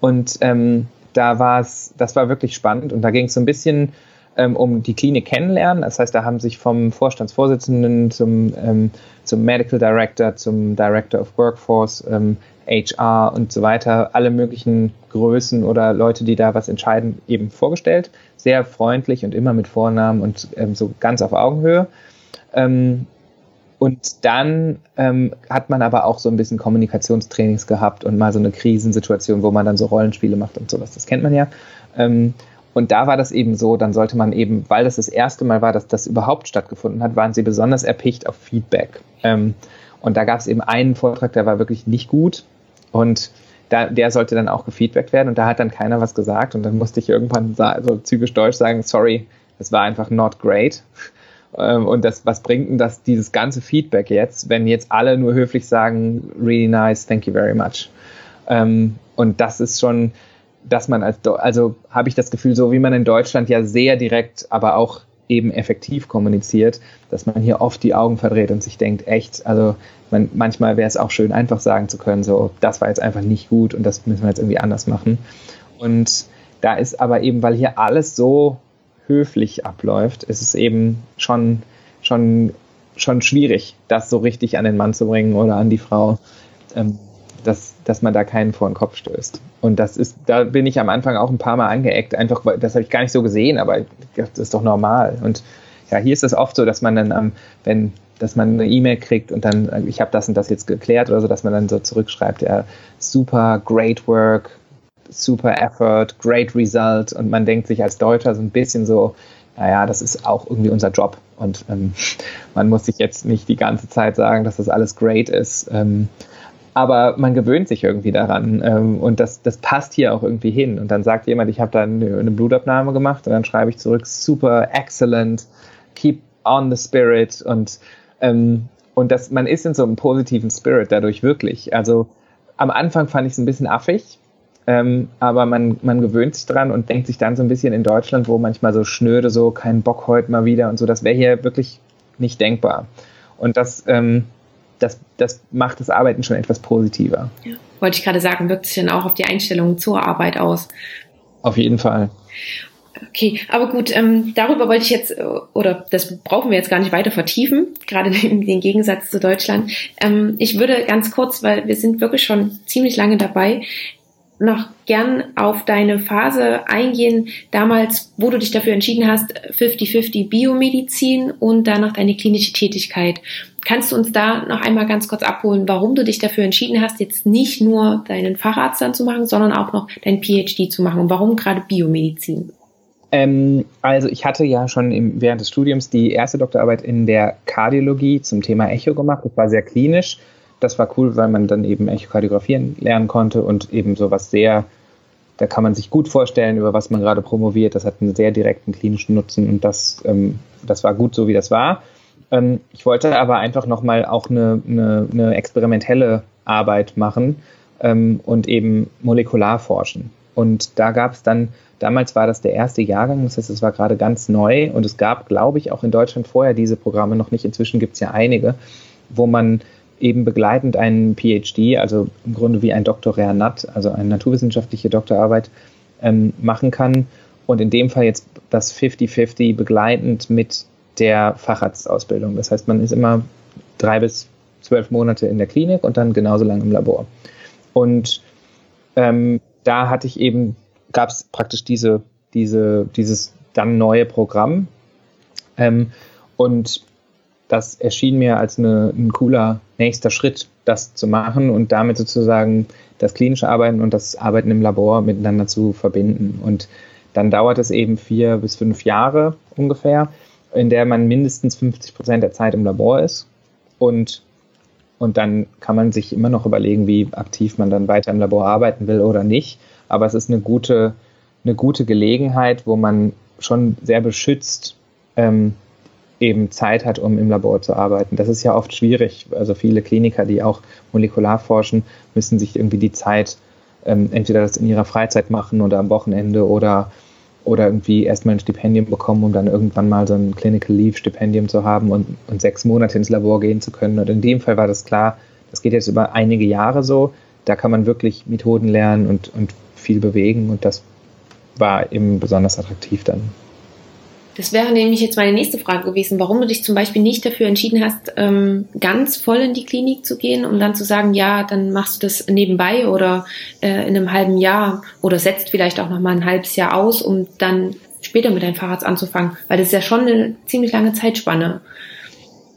[SPEAKER 2] Und ähm, da war es, das war wirklich spannend und da ging es so ein bisschen ähm, um die Klinik kennenlernen. Das heißt, da haben sich vom Vorstandsvorsitzenden zum, ähm, zum Medical Director, zum Director of Workforce, ähm, HR und so weiter, alle möglichen Größen oder Leute, die da was entscheiden, eben vorgestellt. Sehr freundlich und immer mit Vornamen und ähm, so ganz auf Augenhöhe. Ähm, und dann ähm, hat man aber auch so ein bisschen Kommunikationstrainings gehabt und mal so eine Krisensituation, wo man dann so Rollenspiele macht und sowas. Das kennt man ja. Ähm, und da war das eben so, dann sollte man eben, weil das das erste Mal war, dass das überhaupt stattgefunden hat, waren sie besonders erpicht auf Feedback. Ähm, und da gab es eben einen Vortrag, der war wirklich nicht gut. Und da, der sollte dann auch gefeedbackt werden und da hat dann keiner was gesagt und dann musste ich irgendwann so typisch deutsch sagen, sorry, das war einfach not great. Ähm, und das, was bringt denn das, dieses ganze Feedback jetzt, wenn jetzt alle nur höflich sagen, really nice, thank you very much. Ähm, und das ist schon, dass man als, also habe ich das Gefühl, so wie man in Deutschland ja sehr direkt, aber auch eben effektiv kommuniziert, dass man hier oft die Augen verdreht und sich denkt, echt, also man, manchmal wäre es auch schön, einfach sagen zu können, so, das war jetzt einfach nicht gut und das müssen wir jetzt irgendwie anders machen. Und da ist aber eben, weil hier alles so höflich abläuft, ist es eben schon, schon, schon schwierig, das so richtig an den Mann zu bringen oder an die Frau. Ähm, dass, dass man da keinen vor den Kopf stößt. Und das ist, da bin ich am Anfang auch ein paar Mal angeeckt, einfach, das habe ich gar nicht so gesehen, aber das ist doch normal. Und ja, hier ist es oft so, dass man dann, ähm, wenn, dass man eine E-Mail kriegt und dann, ich habe das und das jetzt geklärt oder so, dass man dann so zurückschreibt, ja, super, great work, super effort, great result. Und man denkt sich als Deutscher so ein bisschen so, naja, das ist auch irgendwie unser Job. Und ähm, man muss sich jetzt nicht die ganze Zeit sagen, dass das alles great ist. Ähm, aber man gewöhnt sich irgendwie daran ähm, und das, das passt hier auch irgendwie hin. Und dann sagt jemand, ich habe da eine, eine, Blutabnahme gemacht und dann schreibe ich zurück, super, excellent, keep on the spirit und ähm, und das, man ist in so einem positiven Spirit dadurch wirklich. Also am Anfang fand ich es ein bisschen affig, ähm, aber man, man gewöhnt sich dran und denkt sich dann so ein bisschen in Deutschland, wo manchmal so schnöde, so kein Bock heute mal wieder und so, das wäre hier wirklich nicht denkbar. Und das, ähm, das, das macht das Arbeiten schon etwas positiver.
[SPEAKER 1] Ja. Wollte ich gerade sagen, wirkt sich dann auch auf die Einstellung zur Arbeit aus.
[SPEAKER 2] Auf jeden Fall.
[SPEAKER 1] Okay, aber gut, ähm, darüber wollte ich jetzt, äh, oder das brauchen wir jetzt gar nicht weiter vertiefen, gerade den Gegensatz zu Deutschland. Ähm, ich würde ganz kurz, weil wir sind wirklich schon ziemlich lange dabei, noch gern auf deine Phase eingehen, damals, wo du dich dafür entschieden hast, 50-50 Biomedizin und danach deine klinische Tätigkeit. Kannst du uns da noch einmal ganz kurz abholen, warum du dich dafür entschieden hast, jetzt nicht nur deinen Facharzt dann zu machen, sondern auch noch dein PhD zu machen und warum gerade Biomedizin?
[SPEAKER 2] Ähm, also ich hatte ja schon im, während des Studiums die erste Doktorarbeit in der Kardiologie zum Thema Echo gemacht. Das war sehr klinisch. Das war cool, weil man dann eben Echokardiografieren lernen konnte und eben sowas sehr, da kann man sich gut vorstellen, über was man gerade promoviert. Das hat einen sehr direkten klinischen Nutzen und das, ähm, das war gut so, wie das war. Ähm, ich wollte aber einfach nochmal auch eine, eine, eine experimentelle Arbeit machen ähm, und eben molekular forschen. Und da gab es dann Damals war das der erste Jahrgang, das heißt, es war gerade ganz neu und es gab, glaube ich, auch in Deutschland vorher diese Programme noch nicht. Inzwischen gibt es ja einige, wo man eben begleitend einen PhD, also im Grunde wie ein Doktorär Nat, also eine naturwissenschaftliche Doktorarbeit, ähm, machen kann. Und in dem Fall jetzt das 50-50 begleitend mit der Facharztausbildung. Das heißt, man ist immer drei bis zwölf Monate in der Klinik und dann genauso lange im Labor. Und ähm, da hatte ich eben gab es praktisch diese, diese, dieses dann neue Programm. Ähm, und das erschien mir als eine, ein cooler nächster Schritt, das zu machen und damit sozusagen das klinische Arbeiten und das Arbeiten im Labor miteinander zu verbinden. Und dann dauert es eben vier bis fünf Jahre ungefähr, in der man mindestens 50 Prozent der Zeit im Labor ist. Und, und dann kann man sich immer noch überlegen, wie aktiv man dann weiter im Labor arbeiten will oder nicht aber es ist eine gute, eine gute Gelegenheit, wo man schon sehr beschützt ähm, eben Zeit hat, um im Labor zu arbeiten. Das ist ja oft schwierig. Also viele Kliniker, die auch molekular forschen, müssen sich irgendwie die Zeit ähm, entweder das in ihrer Freizeit machen oder am Wochenende oder oder irgendwie erstmal ein Stipendium bekommen, um dann irgendwann mal so ein Clinical Leave Stipendium zu haben und, und sechs Monate ins Labor gehen zu können. Und in dem Fall war das klar, das geht jetzt über einige Jahre so. Da kann man wirklich Methoden lernen und, und viel bewegen und das war eben besonders attraktiv dann.
[SPEAKER 1] Das wäre nämlich jetzt meine nächste Frage gewesen, warum du dich zum Beispiel nicht dafür entschieden hast, ähm, ganz voll in die Klinik zu gehen, um dann zu sagen, ja, dann machst du das nebenbei oder äh, in einem halben Jahr oder setzt vielleicht auch noch mal ein halbes Jahr aus, um dann später mit deinem Fahrrad anzufangen, weil das ist ja schon eine ziemlich lange Zeitspanne.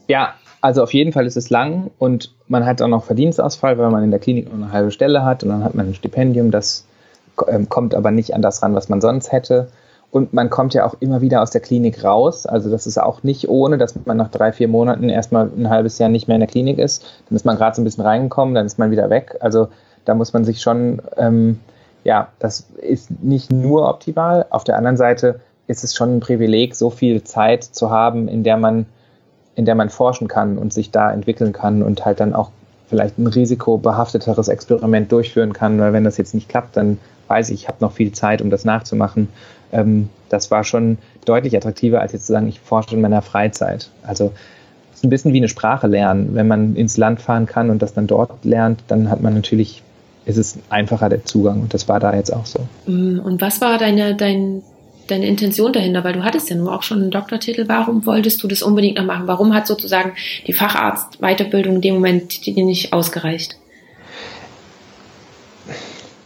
[SPEAKER 2] Ja, also auf jeden Fall ist es lang und man hat auch noch Verdienstausfall, weil man in der Klinik nur eine halbe Stelle hat und dann hat man ein Stipendium, das ähm, kommt aber nicht an das ran, was man sonst hätte. Und man kommt ja auch immer wieder aus der Klinik raus. Also das ist auch nicht ohne, dass man nach drei, vier Monaten erstmal ein halbes Jahr nicht mehr in der Klinik ist. Dann ist man gerade so ein bisschen reingekommen, dann ist man wieder weg. Also da muss man sich schon, ähm, ja, das ist nicht nur optimal. Auf der anderen Seite ist es schon ein Privileg, so viel Zeit zu haben, in der man, in der man forschen kann und sich da entwickeln kann und halt dann auch vielleicht ein risikobehafteteres Experiment durchführen kann, weil wenn das jetzt nicht klappt, dann weiß ich, ich habe noch viel Zeit, um das nachzumachen. Ähm, das war schon deutlich attraktiver, als jetzt zu sagen, ich forsche in meiner Freizeit. Also es ist ein bisschen wie eine Sprache lernen. Wenn man ins Land fahren kann und das dann dort lernt, dann hat man natürlich, ist es einfacher der Zugang und das war da jetzt auch so.
[SPEAKER 1] Mm, und was war deine, dein, deine Intention dahinter? Weil du hattest ja nur auch schon einen Doktortitel. Warum wolltest du das unbedingt noch machen? Warum hat sozusagen die Facharztweiterbildung in dem Moment dir nicht ausgereicht?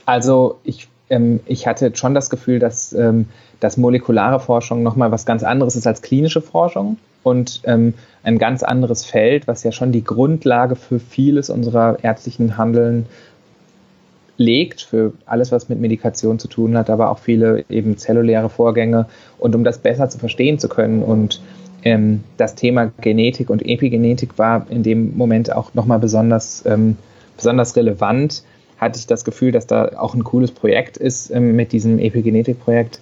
[SPEAKER 2] Also ich, ähm, ich hatte schon das Gefühl, dass, ähm, dass molekulare Forschung nochmal was ganz anderes ist als klinische Forschung und ähm, ein ganz anderes Feld, was ja schon die Grundlage für vieles unserer ärztlichen Handeln legt, für alles, was mit Medikation zu tun hat, aber auch viele eben zelluläre Vorgänge. Und um das besser zu verstehen zu können und ähm, das Thema Genetik und Epigenetik war in dem Moment auch nochmal besonders, ähm, besonders relevant, hatte ich das Gefühl, dass da auch ein cooles Projekt ist ähm, mit diesem Epigenetik-Projekt,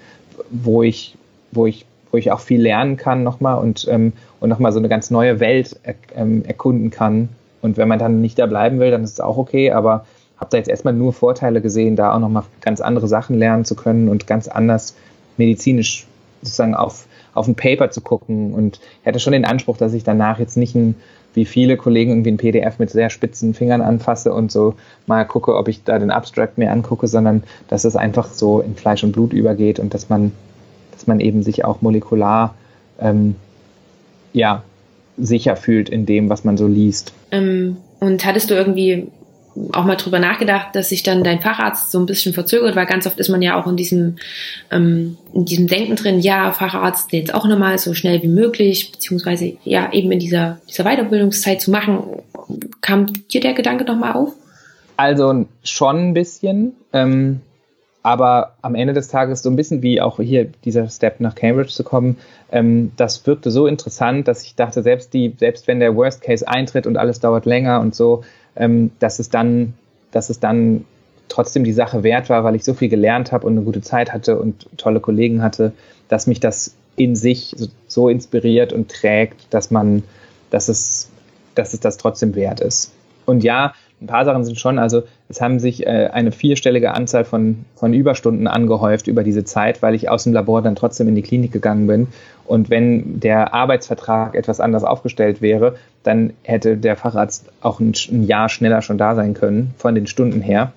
[SPEAKER 2] wo ich, wo ich wo ich auch viel lernen kann nochmal und, ähm, und nochmal so eine ganz neue Welt er, ähm, erkunden kann. Und wenn man dann nicht da bleiben will, dann ist es auch okay, aber habe da jetzt erstmal nur Vorteile gesehen, da auch nochmal ganz andere Sachen lernen zu können und ganz anders medizinisch sozusagen auf, auf ein Paper zu gucken. Und ich hatte schon den Anspruch, dass ich danach jetzt nicht ein, wie viele Kollegen irgendwie ein PDF mit sehr spitzen Fingern anfasse und so mal gucke, ob ich da den Abstract mir angucke, sondern dass es einfach so in Fleisch und Blut übergeht und dass man, dass man eben sich auch molekular ähm, ja, sicher fühlt in dem, was man so liest.
[SPEAKER 1] Ähm, und hattest du irgendwie auch mal drüber nachgedacht, dass sich dann dein Facharzt so ein bisschen verzögert, weil ganz oft ist man ja auch in diesem, ähm, in diesem Denken drin, ja, Facharzt jetzt auch nochmal so schnell wie möglich, beziehungsweise ja, eben in dieser, dieser Weiterbildungszeit zu machen. Kam dir der Gedanke nochmal auf?
[SPEAKER 2] Also schon ein bisschen, ähm, aber am Ende des Tages so ein bisschen wie auch hier dieser Step nach Cambridge zu kommen, ähm, das wirkte so interessant, dass ich dachte, selbst die, selbst wenn der Worst Case eintritt und alles dauert länger und so, ähm, dass es dann, dass es dann trotzdem die Sache wert war, weil ich so viel gelernt habe und eine gute Zeit hatte und tolle Kollegen hatte, dass mich das in sich so inspiriert und trägt, dass man, dass es, dass es das trotzdem wert ist. Und ja, ein paar Sachen sind schon, also es haben sich äh, eine vierstellige Anzahl von, von Überstunden angehäuft über diese Zeit, weil ich aus dem Labor dann trotzdem in die Klinik gegangen bin. Und wenn der Arbeitsvertrag etwas anders aufgestellt wäre, dann hätte der Facharzt auch ein, ein Jahr schneller schon da sein können, von den Stunden her.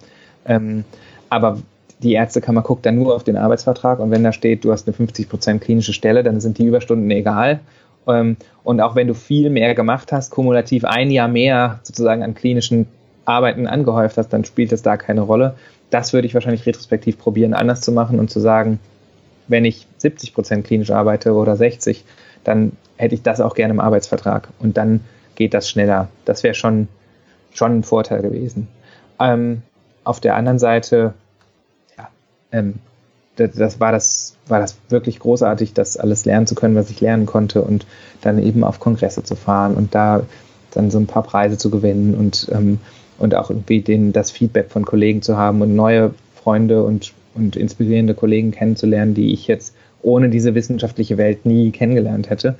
[SPEAKER 2] Ähm, aber die Ärztekammer guckt dann nur auf den Arbeitsvertrag und wenn da steht, du hast eine 50% klinische Stelle, dann sind die Überstunden egal. Ähm, und auch wenn du viel mehr gemacht hast, kumulativ ein Jahr mehr sozusagen an klinischen Arbeiten angehäuft hast, dann spielt es da keine Rolle. Das würde ich wahrscheinlich retrospektiv probieren, anders zu machen und zu sagen, wenn ich 70 Prozent klinisch arbeite oder 60%, dann hätte ich das auch gerne im Arbeitsvertrag und dann geht das schneller. Das wäre schon, schon ein Vorteil gewesen. Ähm, auf der anderen Seite, ja, ähm, das, das, war das, war das wirklich großartig, das alles lernen zu können, was ich lernen konnte und dann eben auf Kongresse zu fahren und da dann so ein paar Preise zu gewinnen und ähm, und auch irgendwie den, das Feedback von Kollegen zu haben und neue Freunde und, und inspirierende Kollegen kennenzulernen, die ich jetzt ohne diese wissenschaftliche Welt nie kennengelernt hätte.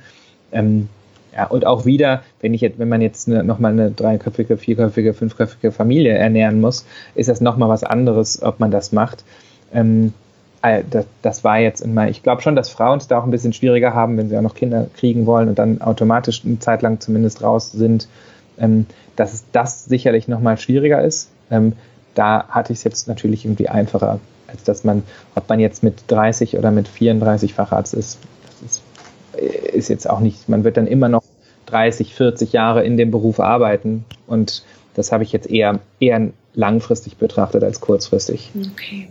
[SPEAKER 2] Ähm, ja, und auch wieder, wenn ich jetzt, wenn man jetzt eine, nochmal eine dreiköpfige, vierköpfige, fünfköpfige Familie ernähren muss, ist das nochmal was anderes, ob man das macht. Ähm, äh, das, das, war jetzt in meinem, ich glaube schon, dass Frauen es da auch ein bisschen schwieriger haben, wenn sie auch noch Kinder kriegen wollen und dann automatisch eine Zeit lang zumindest raus sind. Ähm, dass das sicherlich nochmal schwieriger ist. Ähm, da hatte ich es jetzt natürlich irgendwie einfacher, als dass man, ob man jetzt mit 30 oder mit 34 Facharzt ist, ist, jetzt auch nicht, man wird dann immer noch 30, 40 Jahre in dem Beruf arbeiten und das habe ich jetzt eher, eher langfristig betrachtet als kurzfristig.
[SPEAKER 1] Okay.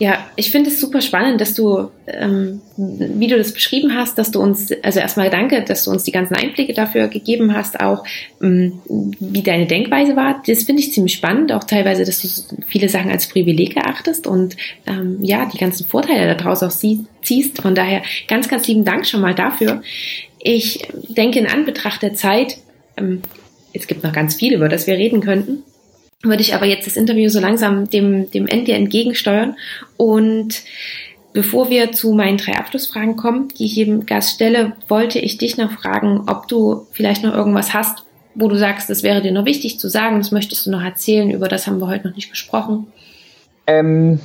[SPEAKER 1] Ja, ich finde es super spannend, dass du, ähm, wie du das beschrieben hast, dass du uns, also erstmal danke, dass du uns die ganzen Einblicke dafür gegeben hast, auch ähm, wie deine Denkweise war. Das finde ich ziemlich spannend, auch teilweise, dass du viele Sachen als Privileg erachtest und ähm, ja, die ganzen Vorteile daraus auch sie ziehst. Von daher ganz, ganz lieben Dank schon mal dafür. Ich denke in Anbetracht der Zeit, ähm, es gibt noch ganz viel, über das wir reden könnten würde ich aber jetzt das Interview so langsam dem, dem Ende entgegensteuern. Und bevor wir zu meinen drei Abschlussfragen kommen, die ich jedem Gast stelle, wollte ich dich noch fragen, ob du vielleicht noch irgendwas hast, wo du sagst, das wäre dir noch wichtig zu sagen, das möchtest du noch erzählen, über das haben wir heute noch nicht gesprochen.
[SPEAKER 2] Ähm,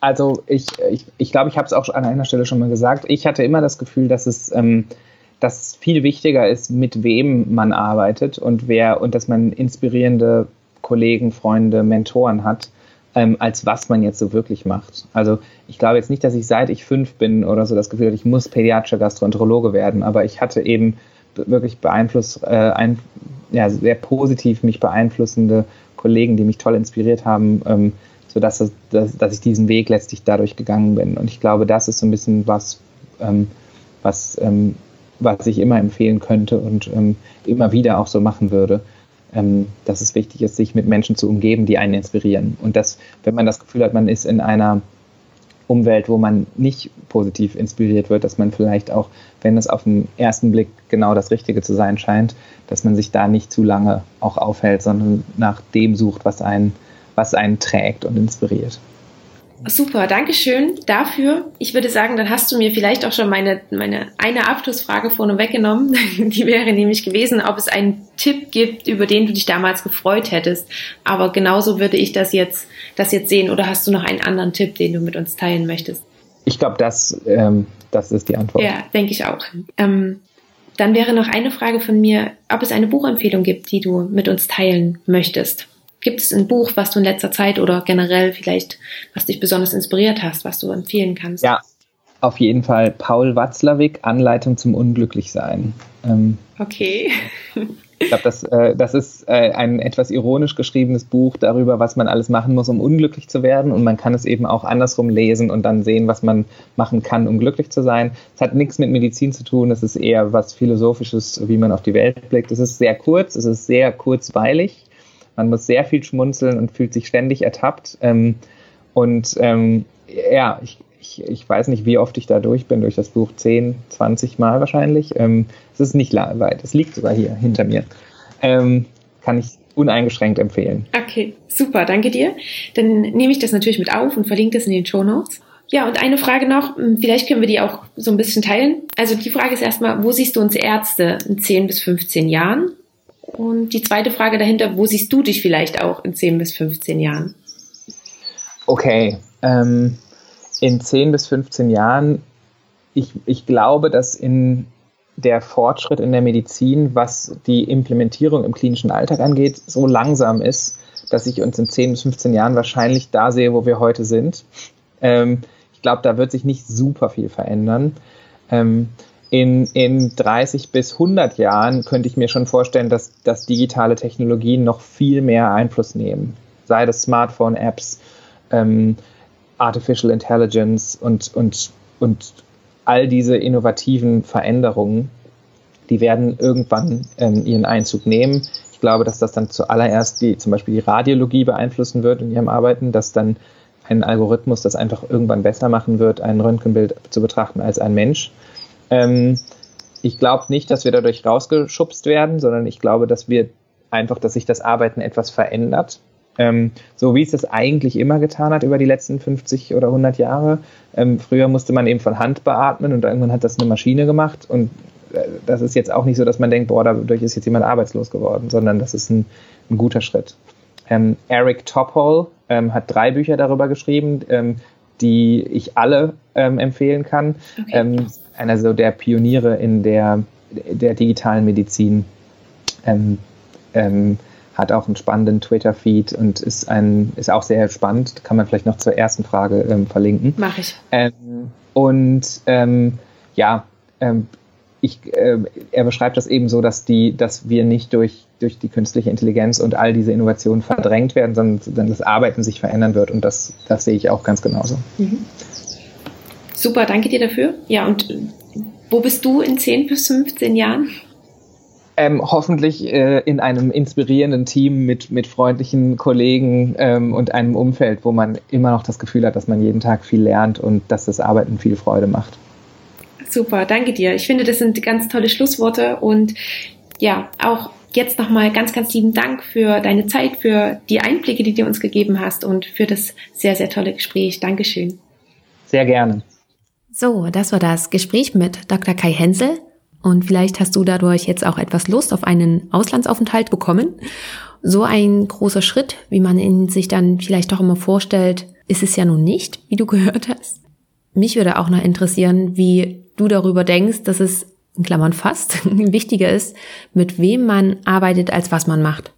[SPEAKER 2] also ich, ich, ich glaube, ich habe es auch an einer Stelle schon mal gesagt. Ich hatte immer das Gefühl, dass es ähm, dass viel wichtiger ist, mit wem man arbeitet und wer und dass man inspirierende Kollegen, Freunde, Mentoren hat, ähm, als was man jetzt so wirklich macht. Also ich glaube jetzt nicht, dass ich seit ich fünf bin oder so das Gefühl habe, ich muss pädiatrischer Gastroenterologe werden, aber ich hatte eben wirklich beeinflusst, äh, ein, ja, sehr positiv mich beeinflussende Kollegen, die mich toll inspiriert haben, ähm, sodass dass, dass ich diesen Weg letztlich dadurch gegangen bin. Und ich glaube, das ist so ein bisschen was, ähm, was ähm, was ich immer empfehlen könnte und ähm, immer wieder auch so machen würde, ähm, dass es wichtig ist, sich mit Menschen zu umgeben, die einen inspirieren. Und dass, wenn man das Gefühl hat, man ist in einer Umwelt, wo man nicht positiv inspiriert wird, dass man vielleicht auch, wenn es auf den ersten Blick genau das Richtige zu sein scheint, dass man sich da nicht zu lange auch aufhält, sondern nach dem sucht, was einen, was einen trägt und inspiriert.
[SPEAKER 1] Super, danke schön dafür. Ich würde sagen, dann hast du mir vielleicht auch schon meine, meine eine Abschlussfrage vorne weggenommen. Die wäre nämlich gewesen, ob es einen Tipp gibt, über den du dich damals gefreut hättest. Aber genauso würde ich das jetzt, das jetzt sehen. Oder hast du noch einen anderen Tipp, den du mit uns teilen möchtest?
[SPEAKER 2] Ich glaube, das, ähm, das ist die Antwort.
[SPEAKER 1] Ja, denke ich auch. Ähm, dann wäre noch eine Frage von mir, ob es eine Buchempfehlung gibt, die du mit uns teilen möchtest. Gibt es ein Buch, was du in letzter Zeit oder generell vielleicht, was dich besonders inspiriert hast, was du empfehlen kannst?
[SPEAKER 2] Ja, auf jeden Fall Paul Watzlawick, Anleitung zum Unglücklichsein.
[SPEAKER 1] Ähm, okay.
[SPEAKER 2] Ich glaube, das, äh, das ist äh, ein etwas ironisch geschriebenes Buch darüber, was man alles machen muss, um unglücklich zu werden. Und man kann es eben auch andersrum lesen und dann sehen, was man machen kann, um glücklich zu sein. Es hat nichts mit Medizin zu tun, es ist eher was Philosophisches, wie man auf die Welt blickt. Es ist sehr kurz, es ist sehr kurzweilig. Man muss sehr viel schmunzeln und fühlt sich ständig ertappt. Ähm, und ähm, ja, ich, ich, ich weiß nicht, wie oft ich da durch bin, durch das Buch 10, 20 Mal wahrscheinlich. Ähm, es ist nicht weit, es liegt sogar hier hinter mir. Ähm, kann ich uneingeschränkt empfehlen.
[SPEAKER 1] Okay, super, danke dir. Dann nehme ich das natürlich mit auf und verlinke das in den Show Notes. Ja, und eine Frage noch, hm, vielleicht können wir die auch so ein bisschen teilen. Also die Frage ist erstmal, wo siehst du uns Ärzte in 10 bis 15 Jahren? Und die zweite Frage dahinter, wo siehst du dich vielleicht auch in 10 bis 15 Jahren?
[SPEAKER 2] Okay, ähm, in 10 bis 15 Jahren, ich, ich glaube, dass in der Fortschritt in der Medizin, was die Implementierung im klinischen Alltag angeht, so langsam ist, dass ich uns in 10 bis 15 Jahren wahrscheinlich da sehe, wo wir heute sind. Ähm, ich glaube, da wird sich nicht super viel verändern. Ähm, in, in 30 bis 100 Jahren könnte ich mir schon vorstellen, dass, dass digitale Technologien noch viel mehr Einfluss nehmen. Sei das Smartphone-Apps, ähm, Artificial Intelligence und, und, und all diese innovativen Veränderungen, die werden irgendwann ähm, ihren Einzug nehmen. Ich glaube, dass das dann zuallererst die, zum Beispiel die Radiologie beeinflussen wird in ihrem Arbeiten, dass dann ein Algorithmus das einfach irgendwann besser machen wird, ein Röntgenbild zu betrachten als ein Mensch. Ähm, ich glaube nicht, dass wir dadurch rausgeschubst werden, sondern ich glaube, dass wir einfach, dass sich das Arbeiten etwas verändert. Ähm, so wie es das eigentlich immer getan hat über die letzten 50 oder 100 Jahre. Ähm, früher musste man eben von Hand beatmen und irgendwann hat das eine Maschine gemacht. Und äh, das ist jetzt auch nicht so, dass man denkt, boah, dadurch ist jetzt jemand arbeitslos geworden, sondern das ist ein, ein guter Schritt. Ähm, Eric Topol ähm, hat drei Bücher darüber geschrieben, ähm, die ich alle ähm, empfehlen kann. Okay einer so der Pioniere in der, der digitalen Medizin. Ähm, ähm, hat auch einen spannenden Twitter-Feed und ist ein ist auch sehr spannend. Kann man vielleicht noch zur ersten Frage ähm, verlinken.
[SPEAKER 1] Mache ich.
[SPEAKER 2] Ähm, und ähm, ja, ähm, ich, äh, er beschreibt das eben so, dass die, dass wir nicht durch durch die künstliche Intelligenz und all diese Innovationen verdrängt werden, sondern, sondern das Arbeiten sich verändern wird. Und das, das sehe ich auch ganz genauso. Mhm.
[SPEAKER 1] Super, danke dir dafür. Ja, und wo bist du in 10 bis 15 Jahren?
[SPEAKER 2] Ähm, hoffentlich äh, in einem inspirierenden Team mit, mit freundlichen Kollegen ähm, und einem Umfeld, wo man immer noch das Gefühl hat, dass man jeden Tag viel lernt und dass das Arbeiten viel Freude macht.
[SPEAKER 1] Super, danke dir. Ich finde, das sind ganz tolle Schlussworte und ja, auch jetzt nochmal ganz, ganz lieben Dank für deine Zeit, für die Einblicke, die du uns gegeben hast und für das sehr, sehr tolle Gespräch. Dankeschön.
[SPEAKER 2] Sehr gerne.
[SPEAKER 1] So, das war das Gespräch mit Dr. Kai Hensel. Und vielleicht hast du dadurch jetzt auch etwas Lust auf einen Auslandsaufenthalt bekommen. So ein großer Schritt, wie man ihn sich dann vielleicht doch immer vorstellt, ist es ja nun nicht, wie du gehört hast. Mich würde auch noch interessieren, wie du darüber denkst, dass es, in Klammern fast, wichtiger ist, mit wem man arbeitet, als was man macht.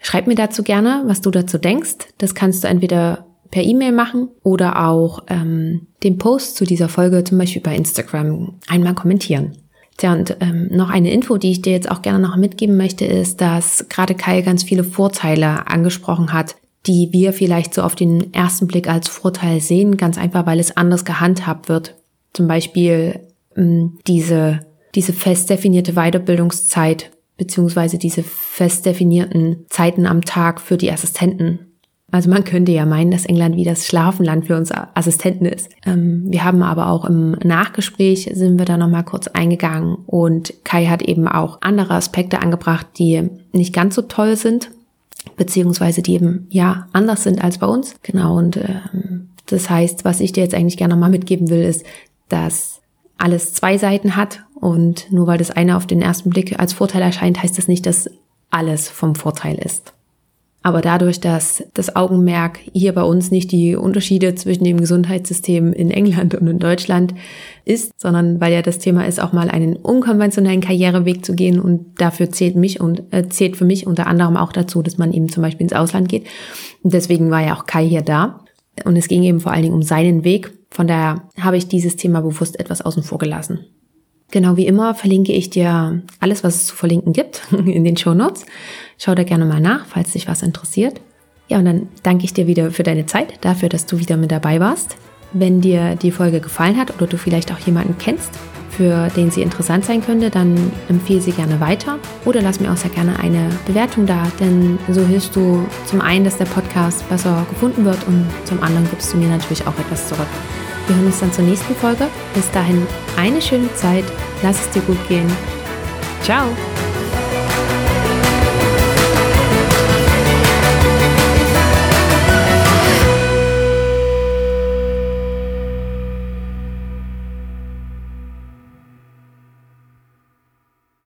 [SPEAKER 1] Schreib mir dazu gerne, was du dazu denkst. Das kannst du entweder per E-Mail machen oder auch ähm, den Post zu dieser Folge zum Beispiel bei Instagram einmal kommentieren. Tja, und ähm, noch eine Info, die ich dir jetzt auch gerne noch mitgeben möchte, ist, dass gerade Kai ganz viele Vorteile angesprochen hat, die wir vielleicht so auf den ersten Blick als Vorteil sehen, ganz einfach, weil es anders gehandhabt wird. Zum Beispiel ähm, diese, diese fest definierte Weiterbildungszeit beziehungsweise diese fest definierten Zeiten am Tag für die Assistenten also man könnte ja meinen, dass England wie das Schlafenland für uns Assistenten ist. Ähm, wir haben aber auch im Nachgespräch sind wir da nochmal kurz eingegangen und Kai hat eben auch andere Aspekte angebracht, die nicht ganz so toll sind, beziehungsweise die eben ja anders sind als bei uns. Genau und ähm, Das heißt, was ich dir jetzt eigentlich gerne nochmal mitgeben will, ist, dass alles zwei Seiten hat und nur weil das eine auf den ersten Blick als Vorteil erscheint, heißt das nicht, dass alles vom Vorteil ist. Aber dadurch, dass das Augenmerk hier bei uns nicht die Unterschiede zwischen dem Gesundheitssystem in England und in Deutschland ist, sondern weil ja das Thema ist, auch mal einen unkonventionellen Karriereweg zu gehen und dafür zählt mich und äh, zählt für mich unter anderem auch dazu, dass man eben zum Beispiel ins Ausland geht. Und deswegen war ja auch Kai hier da. Und es ging eben vor allen Dingen um seinen Weg. Von daher habe ich dieses Thema bewusst etwas außen vor gelassen. Genau wie immer verlinke ich dir alles, was es zu verlinken gibt in den Show Notes. Schau da gerne mal nach, falls dich was interessiert. Ja, und dann danke ich dir wieder für deine Zeit, dafür, dass du wieder mit dabei warst. Wenn dir die Folge gefallen hat oder du vielleicht auch jemanden kennst, für den sie interessant sein könnte, dann empfehle sie gerne weiter oder lass mir auch sehr gerne eine Bewertung da, denn so hilfst du zum einen, dass der Podcast besser gefunden wird und zum anderen gibst du mir natürlich auch etwas zurück. Wir hören uns dann zur nächsten Folge. Bis dahin eine schöne Zeit. Lass es dir gut gehen. Ciao.